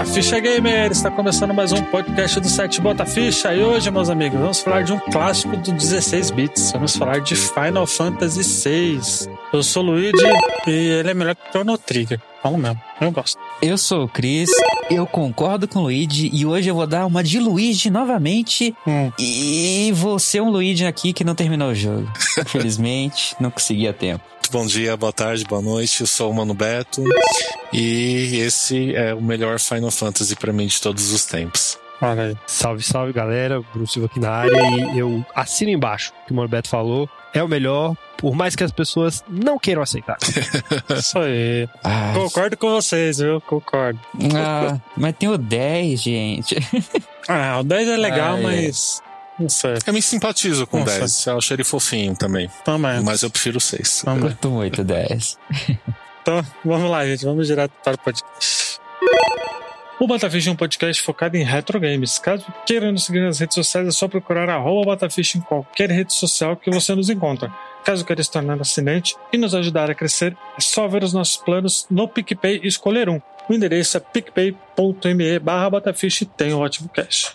Bota Ficha Gamer! Está começando mais um podcast do site Bota Ficha e hoje, meus amigos, vamos falar de um clássico do 16 bits. Vamos falar de Final Fantasy VI. Eu sou o Luigi e ele é melhor que o Chrono Trigger. Falo mesmo, eu gosto. Eu sou o Cris, eu concordo com o Luigi e hoje eu vou dar uma de Luigi novamente. Hum. E vou ser um Luigi aqui que não terminou o jogo. Infelizmente, não consegui a tempo. Bom dia, boa tarde, boa noite. Eu sou o Mano Beto e esse é o melhor Final Fantasy para mim de todos os tempos. Olha. Salve, salve galera, Bruno Silva aqui na área e eu assino embaixo o que o Mano Beto falou. É o melhor, por mais que as pessoas não queiram aceitar. Isso aí. Ah, Concordo com vocês, viu? Concordo. ah, mas tem o 10, gente. Ah, o 10 é legal, Ah, é. Não sei. Eu me simpatizo com o Nossa. 10, eu acho ele fofinho também, Também. mas eu prefiro o 6. Também. Curto muito o 10. Então, vamos lá, gente. Vamos direto para o podcast. O Batafish é um podcast focado em retro games. Caso queira nos seguir nas redes sociais, é só procurar arroba Batafish em qualquer rede social que você nos encontra. Caso queira se tornar assinante e nos ajudar a crescer, é só ver os nossos planos no PicPay e escolher um. O endereço é picpay.me barra Batafish e tem um ótimo cash.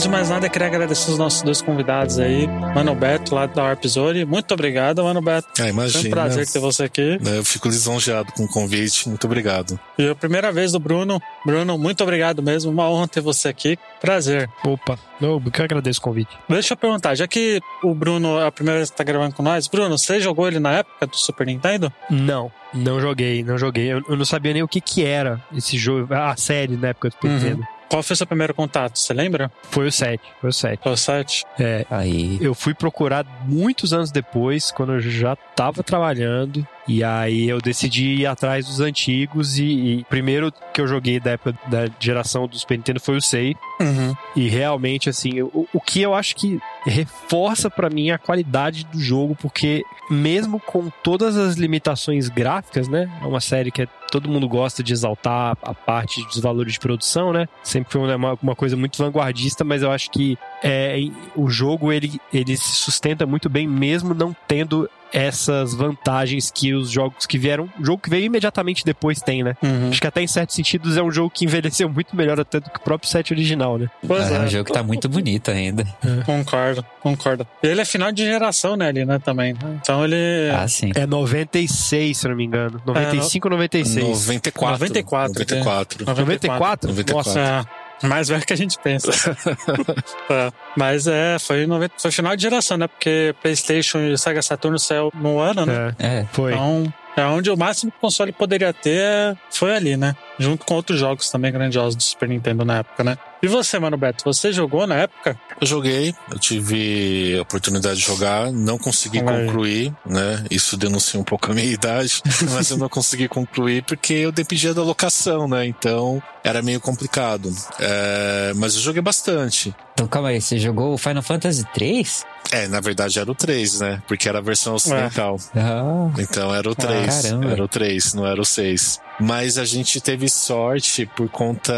Antes de mais nada, eu queria agradecer os nossos dois convidados aí. Mano Beto, lá da Warp Zone. Muito obrigado, Mano Beto. Ah, Foi imagina. um prazer ter você aqui. Eu fico lisonjeado com o convite, muito obrigado. E a primeira vez do Bruno. Bruno, muito obrigado mesmo. Uma honra ter você aqui. Prazer. Opa, eu que agradeço o convite. Deixa eu perguntar, já que o Bruno é a primeira vez que tá gravando com nós, Bruno, você jogou ele na época do Super Nintendo? Não, não joguei, não joguei. Eu, eu não sabia nem o que que era esse jogo, a série na época do Super Uhum. Nintendo. Qual foi o seu primeiro contato? Você lembra? Foi o 7, foi o 7. Foi o 7? É, Aí. eu fui procurar muitos anos depois, quando eu já tava trabalhando. E aí eu decidi ir atrás dos antigos. E, e o primeiro que eu joguei da época da geração do Super Nintendo foi o Sei. Uhum. E realmente, assim, o, o que eu acho que reforça pra mim a qualidade do jogo, porque mesmo com todas as limitações gráficas, né? É uma série que é- todo mundo gosta de exaltar a parte dos valores de produção, né? Sempre foi uma, uma coisa muito vanguardista, mas eu acho que é, o jogo ele, ele se sustenta muito bem, mesmo não tendo essas vantagens que os jogos que vieram. O jogo que veio imediatamente depois tem, né? Uhum. Acho que até em certos sentidos é um jogo que envelheceu muito melhor até do que o próprio set original, né? Pois é é. um jogo que tá muito bonito ainda. Concordo, concordo. E ele é final de geração, né, ali, né, também. né? Então ele... Ah, sim. É 96, se eu não me engano. 95 ou 96. 94. 94, 94. 94? 94. Nossa, É, mais velho que a gente pensa. É, mas é, foi, 90, foi final de geração, né? Porque PlayStation e Sega Saturn saiu no ano, né? é, É. foi. Então, é onde o máximo que o console poderia ter foi ali, né? Junto com outros jogos também grandiosos do Super Nintendo na época, né? E você, Mano Beto, você jogou na época? Eu joguei, eu tive a oportunidade de jogar, não consegui Olha aí. concluir, né? Isso denuncia um pouco a minha idade, mas eu não consegui concluir porque eu dependia da locação, né? Então era meio complicado. É, mas eu joguei bastante. Então calma aí, você jogou o Final Fantasy 3? É, na verdade era o 3, né? Porque era a versão ocidental. Ah, Então era o 3. caramba. era o 3, não era o 6. Mas a gente teve sorte por conta.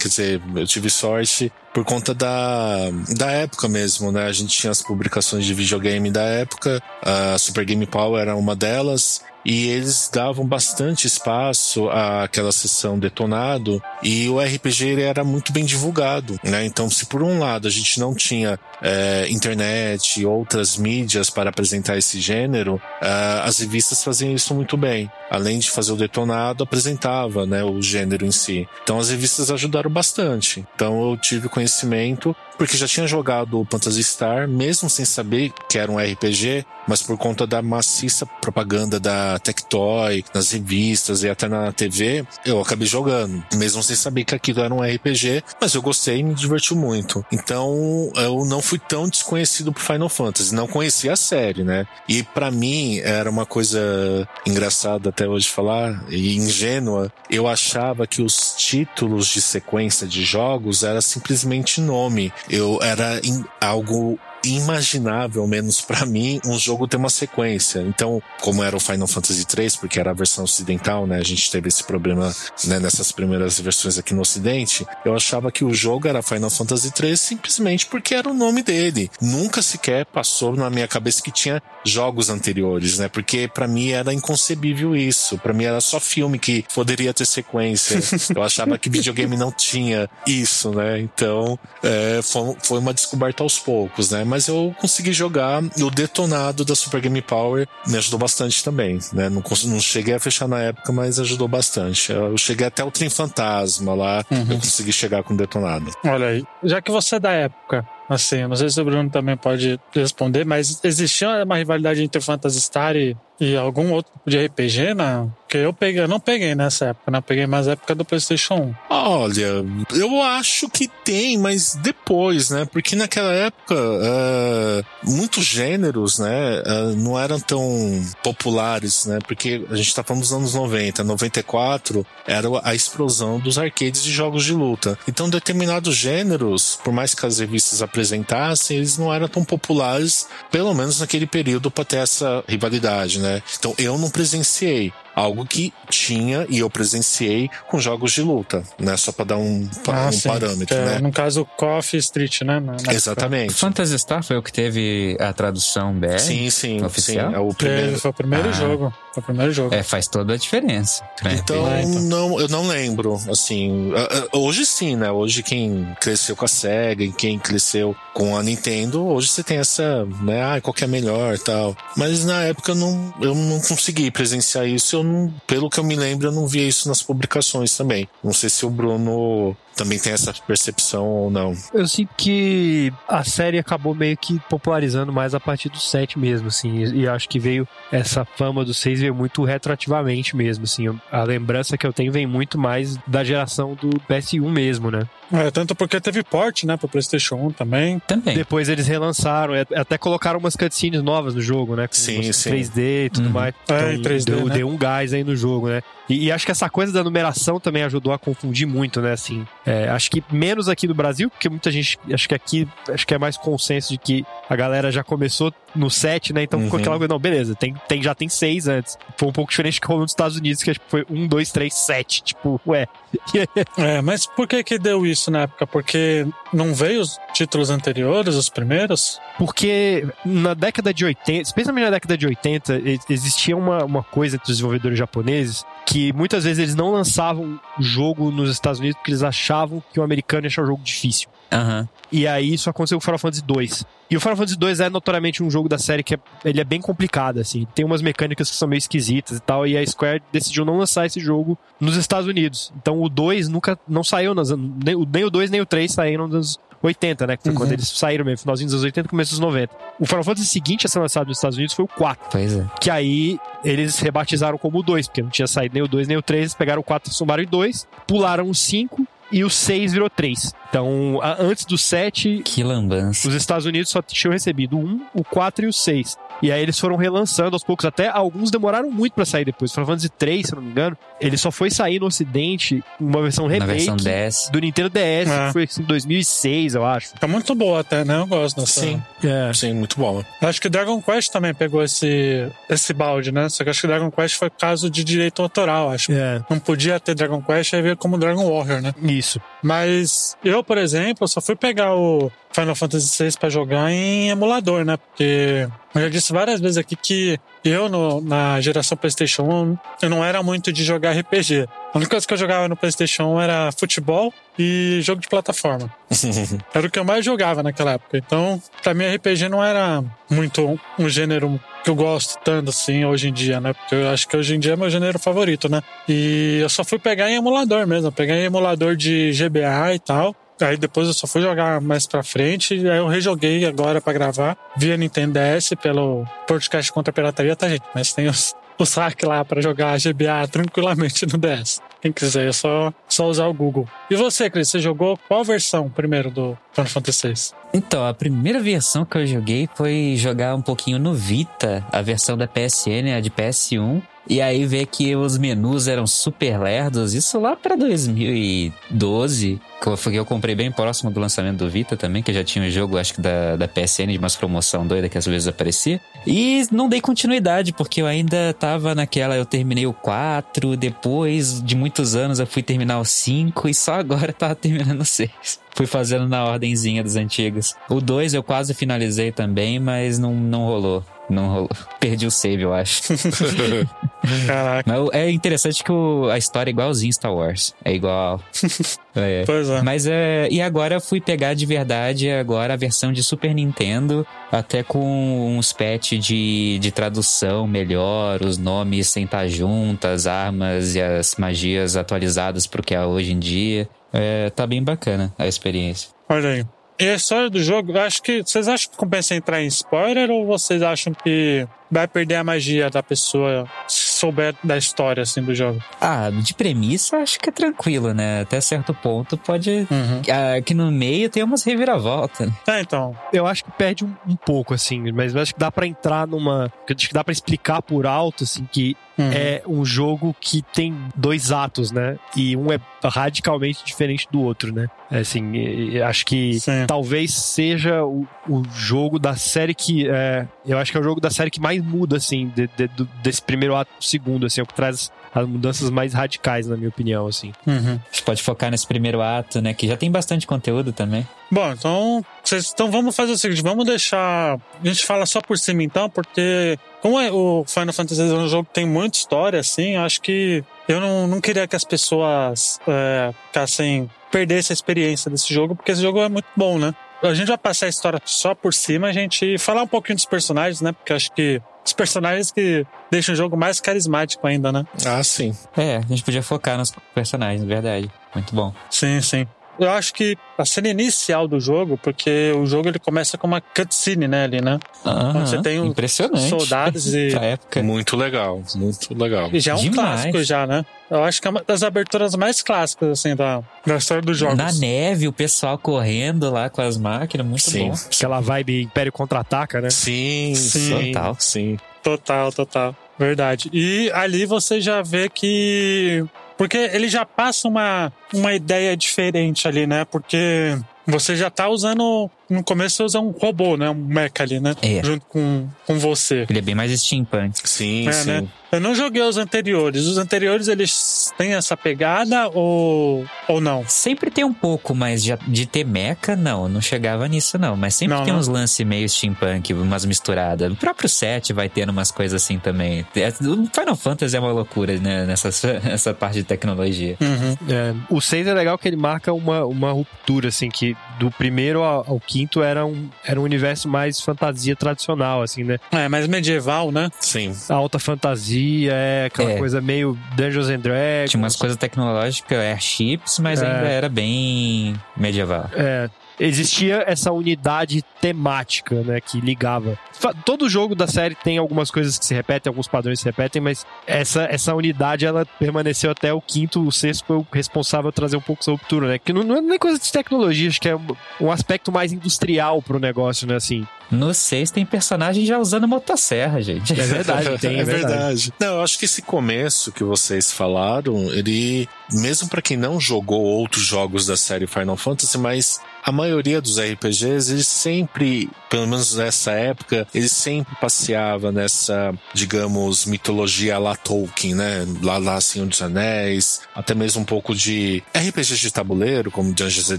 Quer dizer, eu tive sorte por conta da, da época mesmo, né? A gente tinha as publicações de videogame da época, a Super Game Power era uma delas. E eles davam bastante espaço àquela sessão detonado e o RPG era muito bem divulgado, né? Então, se por um lado a gente não tinha é, internet e outras mídias para apresentar esse gênero, ah, as revistas faziam isso muito bem. Além de fazer o detonado, apresentava né, o gênero em si. Então as revistas ajudaram bastante. Então eu tive conhecimento porque já tinha jogado o Phantasy Star, mesmo sem saber que era um RPG, mas por conta da maciça propaganda da Tectoy, nas revistas e até na TV, eu acabei jogando, mesmo sem saber que aquilo era um RPG, mas eu gostei e me divertiu muito. Então, eu não fui tão desconhecido por Final Fantasy, não conhecia a série, né? E para mim era uma coisa engraçada até hoje falar e ingênua. Eu achava que os títulos de sequência de jogos era simplesmente nome. Eu era algo imaginável, menos para mim, um jogo ter uma sequência. Então, como era o Final Fantasy 3, porque era a versão ocidental, né? A gente teve esse problema né, nessas primeiras versões aqui no Ocidente. Eu achava que o jogo era Final Fantasy 3 simplesmente porque era o nome dele. Nunca sequer passou na minha cabeça que tinha jogos anteriores, né? Porque para mim era inconcebível isso. Para mim era só filme que poderia ter sequência. Eu achava que videogame não tinha isso, né? Então, é, foi, foi uma descoberta aos poucos, né? Mas eu consegui jogar e o detonado da Super Game Power me ajudou bastante também, né? Não, não cheguei a fechar na época, mas ajudou bastante. Eu cheguei até o Trem Fantasma lá, uhum. eu consegui chegar com o detonado. Olha aí, já que você é da época, assim, não sei se o Bruno também pode responder, mas existia uma rivalidade entre Phantasy Star e e algum outro tipo de RPG, não? Porque eu peguei, eu não peguei nessa época, né? Eu peguei mais época do PlayStation 1. Olha, eu acho que tem, mas depois, né? Porque naquela época, uh, muitos gêneros, né? Uh, não eram tão populares, né? Porque a gente tá falando dos anos 90, 94 era a explosão dos arcades de jogos de luta. Então, determinados gêneros, por mais que as revistas apresentassem, eles não eram tão populares, pelo menos naquele período, para ter essa rivalidade, né? Né? Então eu não presenciei algo que tinha e eu presenciei com jogos de luta, né? Só para dar um, ah, um parâmetro, é, né? No caso, Coffee Street, né? Na, na Exatamente. Phantasy Star foi o que teve a tradução BR? Sim, sim. Oficial? Sim, é o primeiro. É, foi o primeiro ah. jogo. Foi o primeiro jogo. É, faz toda a diferença. Então, é, então, não, eu não lembro, assim. Hoje sim, né? Hoje quem cresceu com a SEGA e quem cresceu com a Nintendo, hoje você tem essa, né? Ah, qual que é melhor tal. Mas na época eu não, eu não consegui presenciar isso. Eu não, pelo que eu me lembro, eu não via isso nas publicações também. Não sei se o Bruno também tem essa percepção ou não. Eu sinto que a série acabou meio que popularizando mais a partir do 7 mesmo, assim, e acho que veio essa fama do 6 veio muito retroativamente mesmo, assim, a lembrança que eu tenho vem muito mais da geração do PS1 mesmo, né? É, tanto porque teve porte, né, pro PlayStation 1 também. Também. Depois eles relançaram, até colocaram umas cutscenes novas no jogo, né? Com sim, sim. 3D e tudo uhum. mais. Então, é, 3D, deu, né? deu um gás aí no jogo, né? E, e, acho que essa coisa da numeração também ajudou a confundir muito, né? Assim, é, acho que menos aqui no Brasil, porque muita gente, acho que aqui, acho que é mais consenso de que a galera já começou no 7, né? Então uhum. ficou aquela coisa, não, beleza, tem, tem, já tem 6 antes. Foi um pouco diferente que rolou nos Estados Unidos, que foi 1, 2, 3, 7. Tipo, ué. é, mas por que que deu isso na época? Porque não veio os títulos anteriores, os primeiros? Porque na década de 80, especialmente na década de 80, existia uma, uma coisa entre os desenvolvedores japoneses que muitas vezes eles não lançavam jogo nos Estados Unidos porque eles achavam que o americano ia achar o jogo difícil. Uhum. E aí isso aconteceu com o Final Fantasy 2. E o Final Fantasy 2 é notoriamente um jogo da série que é, ele é bem complicado, assim. Tem umas mecânicas que são meio esquisitas e tal. E a Square decidiu não lançar esse jogo nos Estados Unidos. Então o 2 nunca não saiu nas, nem, nem o 2 nem o 3 saíram nos 80, né? Que foi uhum. quando eles saíram mesmo, finalzinho dos anos 80, começo dos 90. O Final Fantasy seguinte a ser lançado nos Estados Unidos foi o 4. Pois é. Que aí eles rebatizaram como o 2, porque não tinha saído nem o 2 nem o 3, eles pegaram o 4 e somaram em 2, pularam o 5 e o 6 virou 3. Então, antes do 7, que lambança. Os Estados Unidos só tinham recebido o 1, o 4 e o 6. E aí eles foram relançando aos poucos, até alguns demoraram muito para sair depois. Final Fantasy 3, se eu não me engano, ele só foi sair no ocidente uma versão remake versão DS. do Nintendo DS, é. que foi assim, em 2006, eu acho. Tá muito boa até, né? Eu gosto dessa. Sim, é. sim, muito bom. Acho que Dragon Quest também pegou esse, esse balde, né? Só que acho que Dragon Quest foi caso de direito autoral, acho. É. Não podia ter Dragon Quest, aí veio como Dragon Warrior, né? Isso. Mas eu, por exemplo, só fui pegar o Final Fantasy VI para jogar em emulador, né? Porque eu já disse várias vezes aqui que eu, no, na geração PlayStation 1, eu não era muito de jogar RPG. A única coisa que eu jogava no PlayStation 1 era futebol e jogo de plataforma. era o que eu mais jogava naquela época. Então, pra mim, RPG não era muito um gênero que eu gosto tanto assim hoje em dia, né? Porque eu acho que hoje em dia é meu gênero favorito, né? E eu só fui pegar em emulador mesmo. Peguei em emulador de GBA e tal Aí depois eu só fui jogar mais pra frente. Aí eu rejoguei agora pra gravar via Nintendo DS pelo podcast contra a pirataria, tá, gente? Mas tem os, o saque lá pra jogar GBA tranquilamente no DS. Quem quiser, é só, só usar o Google. E você, Cris, você jogou qual versão primeiro do Final Fantasy VI? Então, a primeira versão que eu joguei foi jogar um pouquinho no Vita, a versão da PSN, a de PS1. E aí ver que os menus eram super lerdos, isso lá pra 2012, que eu comprei bem próximo do lançamento do Vita também, que já tinha um jogo, acho que da, da PSN, de umas promoção doida que às vezes aparecia. E não dei continuidade, porque eu ainda tava naquela, eu terminei o 4, depois de muitos anos eu fui terminar o 5 e só agora tava terminando o 6. Fui fazendo na ordenzinha dos antigos. O 2 eu quase finalizei também, mas não, não rolou. Não rolou. Perdi o save, eu acho. Caraca. Mas é interessante que o- a história é igualzinho Star Wars. É igual. É. Pois é. Mas é. E agora eu fui pegar de verdade agora a versão de Super Nintendo, até com uns patch de, de tradução melhor, os nomes sem estar juntas, as armas e as magias atualizadas pro que é hoje em dia. É, tá bem bacana a experiência. Olha aí. E a história do jogo, acho que. Vocês acham que compensa entrar em spoiler ou vocês acham que vai perder a magia da pessoa souber da história, assim, do jogo? Ah, de premissa acho que é tranquilo, né? Até certo ponto pode. Uhum. Ah, Aqui no meio tem umas reviravoltas. né? Tá, então. Eu acho que perde um, um pouco, assim, mas acho que dá pra entrar numa. Acho que dá pra explicar por alto, assim, que Uhum. é um jogo que tem dois atos, né? E um é radicalmente diferente do outro, né? É, Assim, acho que Sim. talvez seja o, o jogo da série que. É, eu acho que é o jogo da série que mais muda, assim, de- de- do- desse primeiro ato pro segundo, assim, é o que traz as mudanças mais radicais, na minha opinião, assim. Uhum. A gente pode focar nesse primeiro ato, né? Que já tem bastante conteúdo também. Bom, então, vocês, então vamos fazer o seguinte, vamos deixar. A gente fala só por cima então, porque como é, o Final Fantasy é um jogo que tem muita história, assim, eu acho que eu não, não queria que as pessoas é, ficassem perdessem a experiência desse jogo, porque esse jogo é muito bom, né? A gente vai passar a história só por cima, a gente falar um pouquinho dos personagens, né? Porque eu acho que os personagens que deixam o jogo mais carismático ainda, né? Ah, sim. É, a gente podia focar nos personagens, verdade. Muito bom. Sim, sim. Eu acho que a cena inicial do jogo, porque o jogo ele começa com uma cutscene, né, ali, né? Aham, você tem um Impressionante. soldados e- pra época. Muito legal, muito legal. E já é um Demais. clássico já, né? Eu acho que é uma das aberturas mais clássicas, assim, da, da história dos jogos. Na neve, o pessoal correndo lá com as máquinas, muito Sim. bom. Aquela vibe Império Contra-Ataca, né? Sim, Sim. sim. Total. Sim. Total, total. Verdade. E ali você já vê que. Porque ele já passa uma, uma ideia diferente ali, né? Porque você já tá usando. No começo você usa um robô, né? Um mecha ali, né? É. Junto com, com você. Ele é bem mais steampunk. Sim, É, sim. né? Eu não joguei os anteriores. Os anteriores eles têm essa pegada ou, ou não? Sempre tem um pouco mais de, de ter mecha, não, não chegava nisso não, mas sempre Não, tem né? uns lances meio steampunk, umas misturadas. O próprio set vai tendo umas coisas assim também. É, O Final Fantasy é uma loucura, né, nessa essa parte de tecnologia. Uhum. É, o 6 é legal que ele marca uma, uma ruptura, assim, que do primeiro ao, quinto era um, era um universo mais fantasia tradicional, assim, né? É, mais medieval, né? Sim. Alta fantasia, é aquela É. coisa meio Dungeons and Dragons. Tinha umas coisas tecnológicas, airships, mas É. ainda era bem medieval. É, existia essa unidade temática, né, que ligava. Todo jogo da série tem algumas coisas que se repetem, alguns padrões que se repetem, mas essa, essa unidade ela permaneceu até o quinto, o sexto foi o responsável por trazer um pouco essa ruptura, né? Que não, não é nem coisa de tecnologia, acho que é um, aspecto mais industrial pro negócio, né, assim. No 6 tem personagem já usando motosserra, gente. É verdade, tem, é verdade. Não, eu acho que esse começo que vocês falaram, ele, mesmo pra quem não jogou outros jogos da série Final Fantasy, mas a maioria dos RPGs, eles sempre, pelo menos nessa época, eles sempre passeava nessa, digamos, mitologia lá Tolkien, né? Lá, lá Senhor dos Anéis, até mesmo um pouco de RPGs de tabuleiro, como Dungeons and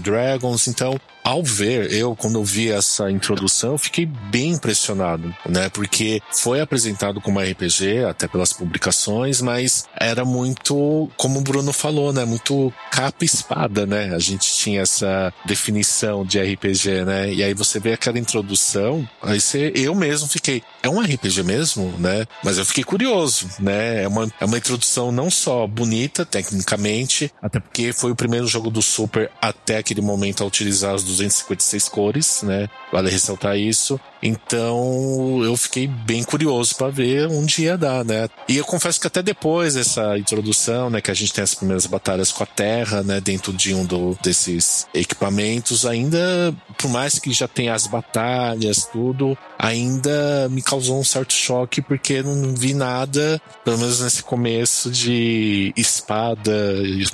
Dragons. Então, ao ver, eu, quando eu vi essa introdução, eu fiquei bem impressionado, né? Porque foi apresentado como RPG, até pelas publicações, mas era muito, como o Bruno falou, né? Muito capa espada, né? A gente tinha essa definição de RPG, né? E aí você vê aquela introdução, aí você, eu mesmo fiquei, é um RPG mesmo, né? Mas eu fiquei curioso, né? É uma, é uma introdução não só bonita, tecnicamente, até porque foi o primeiro jogo do Super até aquele momento a utilizar as 256 cores, né? Vale ressaltar isso. Então eu fiquei bem curioso para ver onde ia dar, né? E eu confesso que até depois dessa introdução, né, que a gente tem as primeiras batalhas com a Terra, né, dentro de um do, desses equipamentos, ainda, por mais que já tenha as batalhas, tudo, ainda me causou um certo choque porque não vi nada, pelo menos nesse começo, de espada,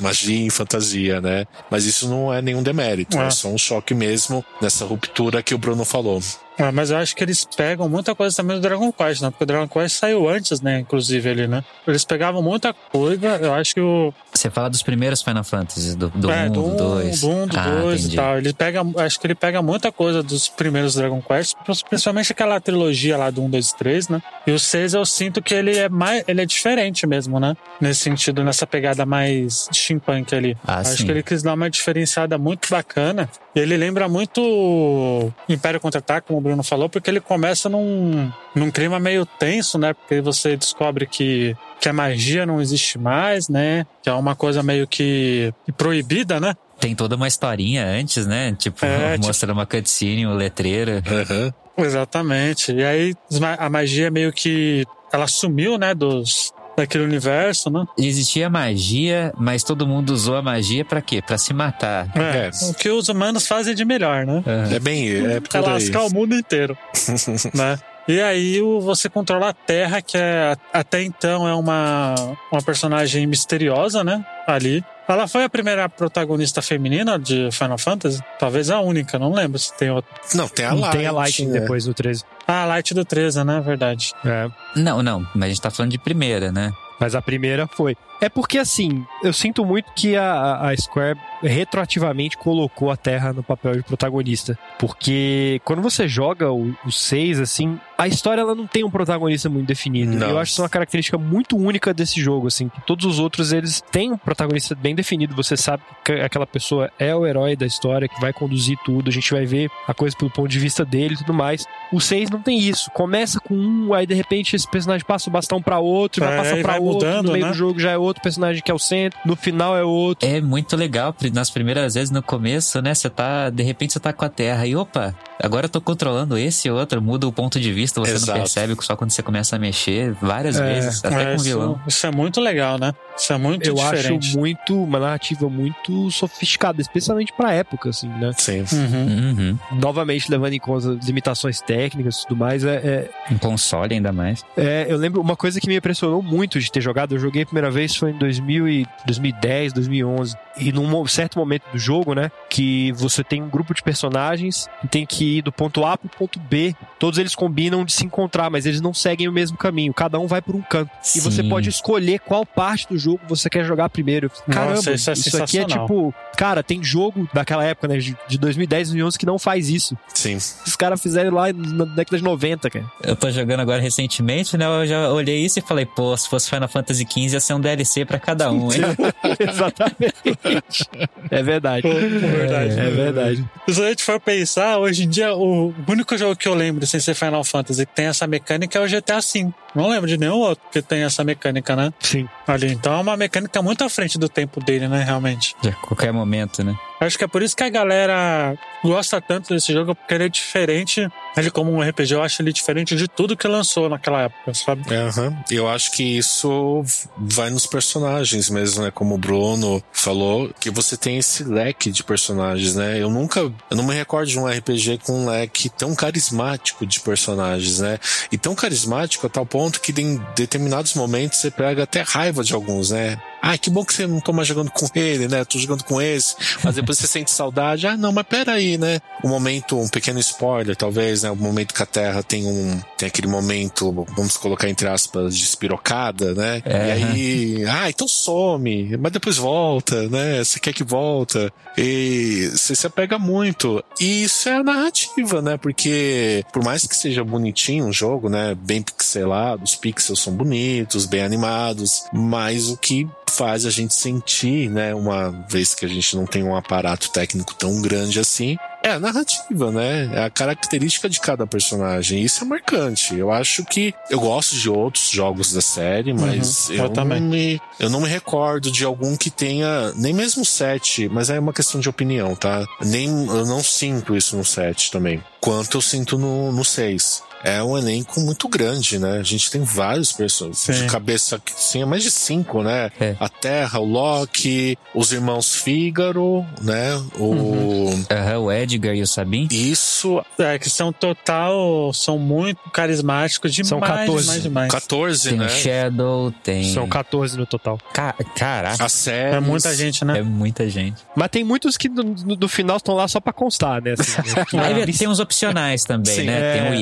magia e fantasia, né? Mas isso não é nenhum demérito, é, é só um choque mesmo nessa ruptura que o Bruno falou. Ah, mas eu acho que eles pegam muita coisa também do Dragon Quest, né? Porque o Dragon Quest saiu antes, né? Inclusive ali, né? Eles pegavam muita coisa. Eu acho que o. Você fala dos primeiros Final Fantasy, do 1, é, do 2. Do 1, do 2 ah, e tal. Ele pega, acho que ele pega muita coisa dos primeiros Dragon Quest, principalmente aquela trilogia lá do 1, 2 e 3, né? E o 6 eu sinto que ele é mais. Ele é diferente mesmo, né? Nesse sentido, nessa pegada mais steampunk ali. Ah, acho sim. que ele quis dar uma diferenciada muito bacana. E ele lembra muito Império Contra-Ataque, como o Bruno falou, porque ele começa num, num clima meio tenso, né? Porque você descobre que, que a magia não existe mais, né? Que é uma coisa meio que proibida, né? Tem toda uma historinha antes, né? Tipo, é, mostra tipo... uma cutscene, um letreiro. Uhum. Exatamente. E aí a magia meio que ela sumiu, né, dos, daquele universo, né? Existia magia, mas todo mundo usou a magia para quê? Para se matar. É, é, o que os humanos fazem de melhor, né? É, é bem, é, é lascar o mundo inteiro, né? E aí você controla a Terra, que é até então é uma, uma personagem misteriosa, né? Ali. Ela foi a primeira protagonista feminina de Final Fantasy? Talvez a única, não lembro se tem outra. Não, tem a Light. Tem a Light é. depois do 13. Ah, a Light do 13, né? Verdade. É. Não, não, mas a gente tá falando de primeira, né? Mas a primeira foi. É porque, assim, eu sinto muito que a, a Square retroativamente colocou a Terra no papel de protagonista. Porque quando você joga o 6, assim, a história ela não tem um protagonista muito definido. Não. Eu acho que isso é uma característica muito única desse jogo, assim. Que todos os outros, eles têm um protagonista bem definido. Você sabe que aquela pessoa é o herói da história, que vai conduzir tudo. A gente vai ver a coisa pelo ponto de vista dele e tudo mais. O 6 não tem isso. Começa com um, aí de repente esse personagem passa o bastão para outro, é, vai passar para outro, mudando, no meio né? do jogo já é outro personagem que é o centro, no final é outro. É muito legal, nas primeiras vezes no começo, né? Você tá, de repente você tá com a Terra e opa, agora eu tô controlando esse e outro, muda o ponto de vista, você Exato. não percebe só quando você começa a mexer várias é, vezes, até é, com o vilão. Isso, isso, é muito legal, né? Isso é muito eu diferente. acho muito, uma narrativa muito sofisticada, especialmente pra época, assim, né? Sim. Uhum. Uhum. Novamente, levando em conta limitações técnicas e tudo mais, é, é... Um console ainda mais. É, eu lembro, uma coisa que me impressionou muito de ter jogado, eu joguei a primeira vez foi em 2000 e 2010, 2011. E num certo momento do jogo, né, que você tem um grupo de personagens que tem que ir do ponto A pro ponto B. Todos eles combinam de se encontrar, mas eles não seguem o mesmo caminho. Cada um vai por um canto. Sim. E você pode escolher qual parte do jogo você quer jogar primeiro. Caramba, Nossa, isso, é isso aqui é tipo, cara, tem jogo daquela época, né, de 2010, 2011 que não faz isso. Sim. Os caras fizeram lá na década de 90, cara. Eu tô jogando agora recentemente, né? Eu já olhei isso e falei, pô, se fosse Final Fantasy XV ia ser um DLC para cada um, hein? Exatamente. É verdade. Pô, verdade. É, é verdade. Se a gente for pensar, hoje em dia, o único jogo que eu lembro sem ser Final Fantasy que tem essa mecânica é o GTA V. Não lembro de nenhum outro que tem essa mecânica, né? Sim. Ali. Então é uma mecânica muito à frente do tempo dele, né? Realmente. De qualquer momento, né? Acho que é por isso que a galera gosta tanto desse jogo, porque ele é diferente. Ele, como um RPG, eu acho ele diferente de tudo que lançou naquela época, sabe? Uhum. Eu acho que isso vai nos personagens mesmo, né? Como o Bruno falou, que você tem esse leque de personagens, né? Eu nunca. Eu não me recordo de um RPG com um leque tão carismático de personagens, né? E tão carismático a tal ponto que em determinados momentos você pega até raiva de alguns, né? Ai, que bom que você não tô mais jogando com ele, né? Tô jogando com esse. Mas depois você sente saudade, ah, não, mas peraí, né? O momento, um pequeno spoiler, talvez, né? O momento que a Terra tem um, tem aquele momento, vamos colocar entre aspas, de espirocada, né? É. E aí, ah, então some, mas depois volta, né? Você quer que volta. E você se apega muito. E isso é a narrativa, né? Porque por mais que seja bonitinho um jogo, né? Bem pixelado, os pixels são bonitos, bem animados, mas o que faz a gente sentir, né, uma vez que a gente não tem um aparato técnico tão grande assim, é a narrativa, né? É a característica de cada personagem. Isso é marcante. Eu acho que eu gosto de outros jogos da série, mas Uhum, eu eu, também. não me, eu não me recordo de algum que tenha nem mesmo sete, mas é uma questão de opinião, tá? Nem eu não sinto isso no sete também, quanto eu sinto no no seis. É um elenco muito grande, né? A gente tem vários personagens de cabeça que sim, é mais de cinco, né? É. A Terra, o Loki, os irmãos Fígaro, né? O Uhum. Aham, o Edgar e o Sabin. isso É, que são total, são muito carismáticos demais, São 14. demais, demais. 14, Tem né? o Shadow, tem. São 14 no total. Ca- Caraca, A série. É muita gente, né? é muita gente. Mas tem muitos que no, no- no final estão lá só pra constar, né? assim, né? Aí tem uns opcionais também, Sim, né? é. Tem o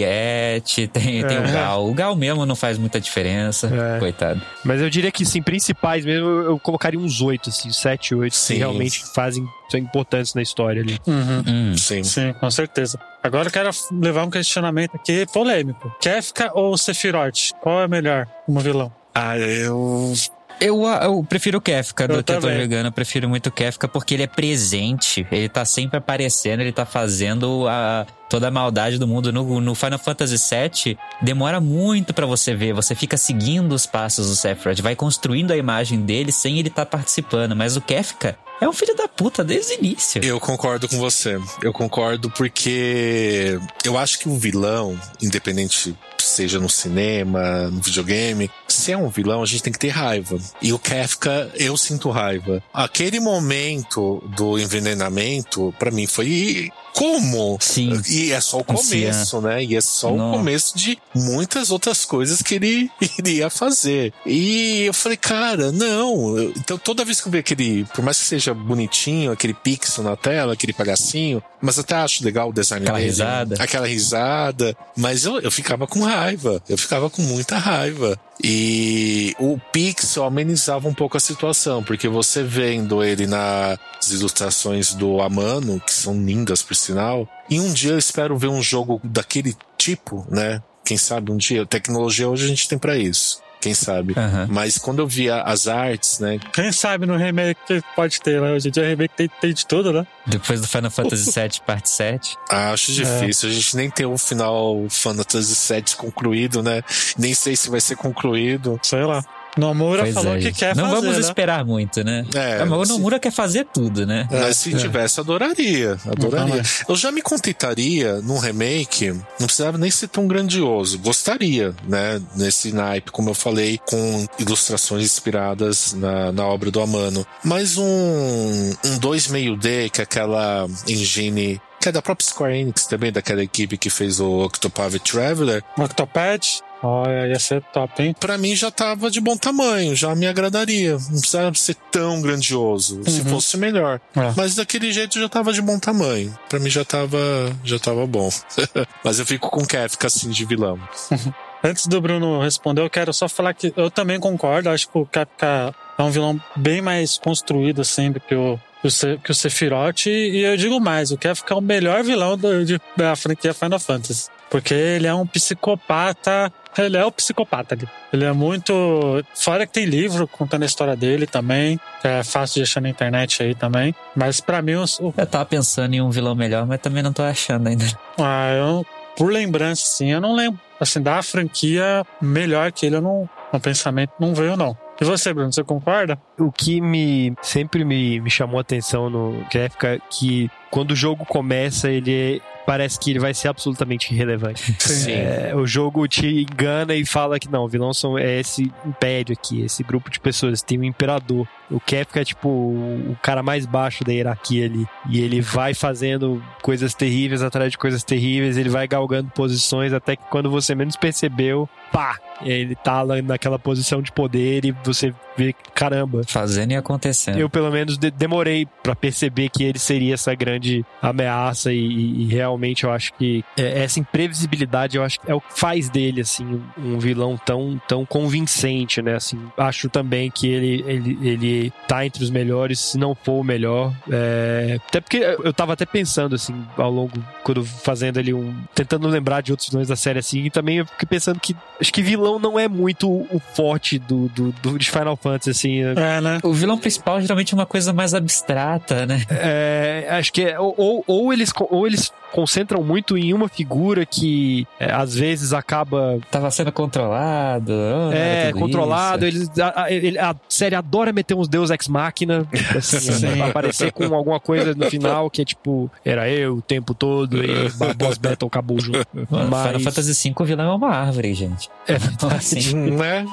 Yeti, tem, tem o É. Gal. O Gal mesmo não faz muita diferença. É. Coitado. Mas eu diria que, sim, principais mesmo, eu colocaria uns oito, assim, sete, oito, que Sim. realmente fazem, são importantes na história ali. Uhum. Hum. Sim. Sim, com certeza. Agora eu quero levar um questionamento aqui polêmico. Kefka ou Sephiroth? Qual é melhor como vilão? Ah, eu. Eu, eu prefiro o Kefka do que eu tô também. jogando. Eu prefiro muito o Kefka porque ele é presente. Ele tá sempre aparecendo, ele tá fazendo a, toda a maldade do mundo. No, no Final Fantasy VII, demora muito pra você ver. Você fica seguindo os passos do Sephiroth, vai construindo a imagem dele sem ele estar participando. Mas o Kefka é um filho da puta desde o início. Eu concordo com você. Eu concordo porque eu acho que o vilão, independente seja no cinema, no videogame, se é um vilão, a gente tem que ter raiva. E o Kafka, eu sinto raiva. Aquele momento do envenenamento, pra mim, foi como? Sim. E é só o começo, né? E é só Não. o começo de muitas outras coisas que ele iria fazer. E eu falei, cara, não. Então toda vez que eu vi aquele, por mais que seja bonitinho, aquele pixel na tela, aquele palhacinho, mas até acho legal o design Aquela dele. risada. Aquela risada. Mas eu, eu ficava com raiva. Eu ficava com muita raiva. E o pixel amenizava um pouco a situação, porque você vendo ele nas ilustrações do Amano, que são lindas por sinal, e um dia eu espero ver um jogo daquele tipo, né? Quem sabe um dia. Tecnologia hoje a gente tem pra isso. Quem sabe? Aham. Mas quando eu via as artes, né? Quem sabe no remake que pode ter, né? Hoje em dia remake tem, tem de tudo, né? Depois do Final Fantasy VII, parte 7. Acho difícil. A gente nem tem o final Fantasy VII concluído, né? Nem sei se vai ser concluído. Sei lá. Nomura Pois falou é, que quer Não fazer, vamos né? esperar muito, né? É, mas o se- Nomura quer fazer tudo, né? Mas se tivesse, adoraria. Adoraria. Eu já me contentaria num remake, não precisava nem ser tão grandioso. Gostaria, né? Nesse naipe, como eu falei, com ilustrações inspiradas na, na obra do Amano. Mas um, um 2,5D, que é aquela engine. Que é da própria Square Enix também, daquela equipe que fez o Octopath Traveler. Octopad? Olha, ia ser top, hein? Pra mim já tava de bom tamanho, já me agradaria. Não precisava ser tão grandioso. Se Uhum. fosse melhor. É. Mas daquele jeito já tava de bom tamanho. Pra mim já tava, já tava bom. Mas eu fico com Kefka assim de vilão. Antes do Bruno responder, eu quero só falar que eu também concordo. Acho que o Kafka é um vilão bem mais construído, assim, do que o, Se- que o Sephiroth. E eu digo mais, o Kafka é o melhor vilão do- de- da franquia Final Fantasy. Porque ele é um psicopata. Ele é o psicopata ali. Ele é muito. Fora que tem livro contando a história dele também. É fácil de achar na internet aí também. Mas pra mim, o Eu tava pensando em um vilão melhor, mas também não tô achando ainda. ah, eu, por lembrança, sim, eu não lembro. Assim, da franquia melhor que ele, eu não, no pensamento não veio, não. E você, Bruno, você concorda? O que me sempre me, me chamou a atenção no Kefka é que quando o jogo começa, ele parece que ele vai ser absolutamente irrelevante. Sim. É, o jogo te engana e fala que não, o vilão são, é esse império aqui, esse grupo de pessoas, tem o imperador. O Kefka é tipo o cara mais baixo da hierarquia ali. E ele vai fazendo coisas terríveis atrás de coisas terríveis, ele vai galgando posições até que quando você menos percebeu, pá! Ele tá lá naquela posição de poder e você vê, caramba, Fazendo e acontecendo. Eu, pelo menos, de- demorei pra perceber que ele seria essa grande ameaça e, e- e realmente eu acho que é, essa imprevisibilidade eu acho que é o que faz dele, assim, um vilão tão, tão convincente, né? Assim, acho também que ele, ele, ele tá entre os melhores, se não for o melhor. É, até porque eu tava até pensando, assim, ao longo, quando fazendo ali um. tentando lembrar de outros vilões da série, assim, e também eu fiquei pensando que acho que vilão não é muito o forte do, do, do- de Final Fantasy, assim. É, né? O vilão principal geralmente é uma coisa mais abstrata, né? É, acho que é, ou, ou, eles, ou eles concentram muito em uma figura que é, às vezes acaba Tava sendo controlado. oh, é, controlado. Eles, a, a- ele- a série adora meter uns Deus Ex Machina, assim, aparecer com alguma coisa no final que é tipo, era eu o tempo todo e a boss battle acabou junto. Mano, Mas- Final Fantasy V o vilão é uma árvore, gente. É assim, né?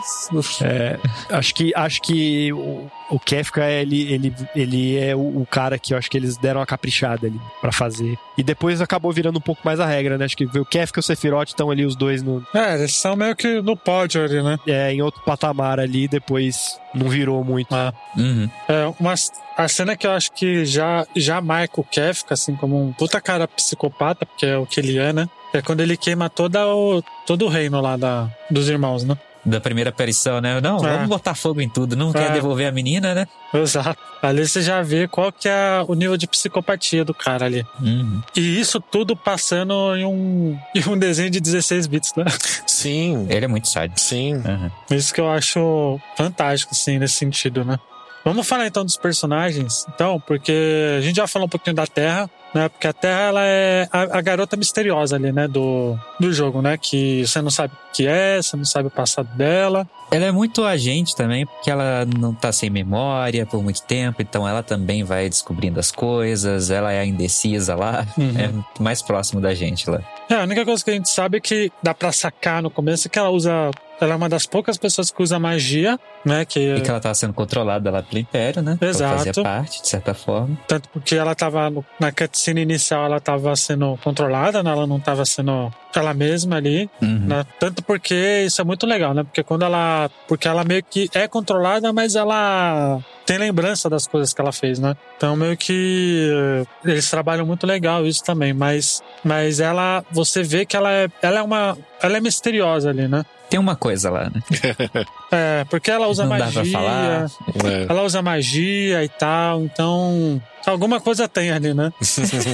É, acho que acho que o, o Kefka ele, ele, ele é o, o cara que eu acho que eles deram uma caprichada ali pra fazer. E depois acabou virando um pouco mais a regra, né? Acho que o Kefka e o Sephiroth estão ali os dois no, É, eles são meio que no pódio ali, né? é, em outro patamar ali, depois não virou muito. Ah. uhum. É, uma, a cena que eu acho que já, já marca o Kefka, assim, como um puta cara psicopata, porque é o que ele é, né? É quando ele queima toda o, todo o reino lá da, dos irmãos, né? Da primeira aparição, né? Não, É. vamos botar fogo em tudo. Não quer É. devolver a menina, né? Exato. Ali você já vê qual que é o nível de psicopatia do cara ali. Uhum. E isso tudo passando em um, em um desenho de 16 bits, né? Sim, Ele é muito sádico. sim. Uhum. Isso que eu acho fantástico, assim, nesse sentido, né? Vamos falar então dos personagens, então, porque a gente já falou um pouquinho da Terra, né? Porque a Terra, ela é a, a garota misteriosa ali, né? Do, do jogo, né? Que você não sabe o que é, você não sabe o passado dela. Ela é muito agente também, porque ela não tá sem memória por muito tempo, então ela também vai descobrindo as coisas, ela é a indecisa lá, Uhum. é mais próximo da gente lá. É, a única coisa que a gente sabe é que dá pra sacar no começo é que ela usa. Ela é uma das poucas pessoas que usa magia, né? Que, E que ela tava sendo controlada lá pelo Império, né? Exato. fazia parte, de certa forma. Tanto porque ela tava na cutscene inicial, ela tava sendo controlada, né? Ela não tava sendo ela mesma ali, Uhum. né? Tanto porque isso é muito legal, né? Porque quando ela. Porque ela meio que é controlada, mas ela tem lembrança das coisas que ela fez, né? Então meio que eh, eles trabalham muito legal isso também, mas mas ela você vê que ela é ela é uma ela é misteriosa ali, né? Tem uma coisa lá, né? É, porque ela usa não magia. dá pra falar. É. Ela usa magia e tal, então alguma coisa tem ali, né?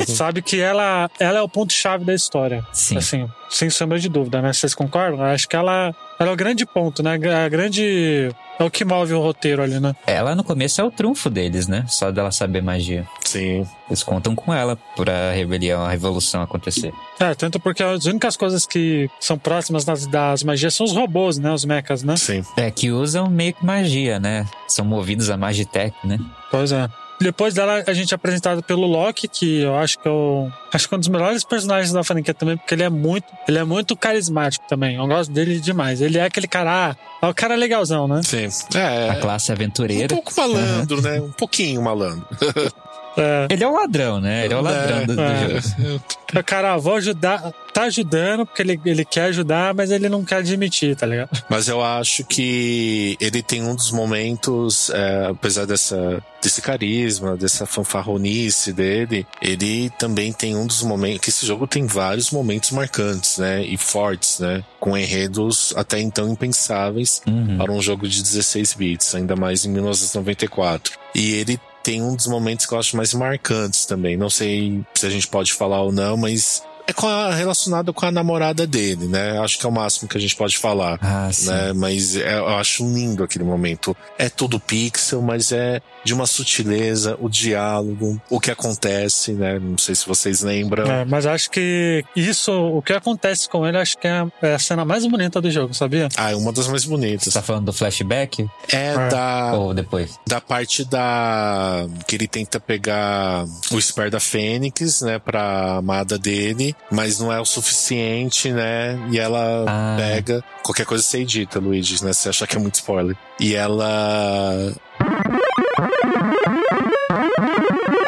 Sabe que ela, ela é o ponto-chave da história. Sim. Assim, sem sombra de dúvida, né? Vocês concordam? Eu acho que ela, ela é o grande ponto, né? A grande. É o que move o roteiro ali, né? Ela no começo é o trunfo deles, né? Só dela saber magia. Sim. Eles contam com ela pra rebelião, a revolução acontecer. É, tanto porque as únicas coisas que são próximas das, das magias são os robôs, né? Os mechas, né? Sim. É, que usam meio que magia, né? São movidos a Magitech, né? Pois é. Depois dela, a gente é apresentado pelo Loki, que eu acho que é o, acho que é um dos melhores personagens da franquia também, porque ele é muito, ele é muito carismático também. Eu gosto dele demais. Ele é aquele cara, ah, é o cara legalzão, né? Sim. A É. classe Um aventureira. pouco malandro, né? Um pouquinho malandro. É, Ele é o ladrão, né? Ele é o ladrão do, do É. cara, ah, vou ajudar, tá ajudando porque ele, ele quer ajudar, mas ele não quer admitir, tá ligado? Mas eu acho que ele tem um dos momentos, é, apesar dessa, desse carisma, dessa fanfarronice dele, ele também tem um dos momentos, que esse jogo tem vários momentos marcantes, né? E fortes, né? Com enredos até então impensáveis Uhum. para um jogo de 16 bits, ainda mais em 1994. E ele tem um dos momentos que eu acho mais marcantes também. Não sei se a gente pode falar ou não, mas é com a- relacionado com a namorada dele, né? Acho que é o máximo que a gente pode falar. Ah, sim. Né? Mas é- eu acho lindo aquele momento. É tudo pixel, mas é de uma sutileza, o diálogo, o que acontece, né? Não sei se vocês lembram. É, mas acho que isso, o que acontece com ele, acho que é a- é a cena mais bonita do jogo, sabia? Ah, é uma das mais Você bonitas. tá falando do flashback? É É. da, Ou depois? da parte da. que ele tenta pegar o Spare da Fênix, né, pra amada dele, mas não é o suficiente, né? E ela Ah. pega. Qualquer coisa você edita, Luigi, né? Se achar que é muito spoiler. E ela.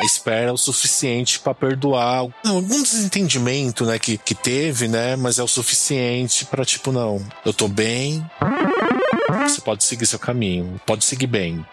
espera o suficiente pra perdoar não, algum desentendimento, né, que, que teve, né, mas é o suficiente pra tipo, não, eu tô bem, você pode seguir seu caminho, pode seguir bem.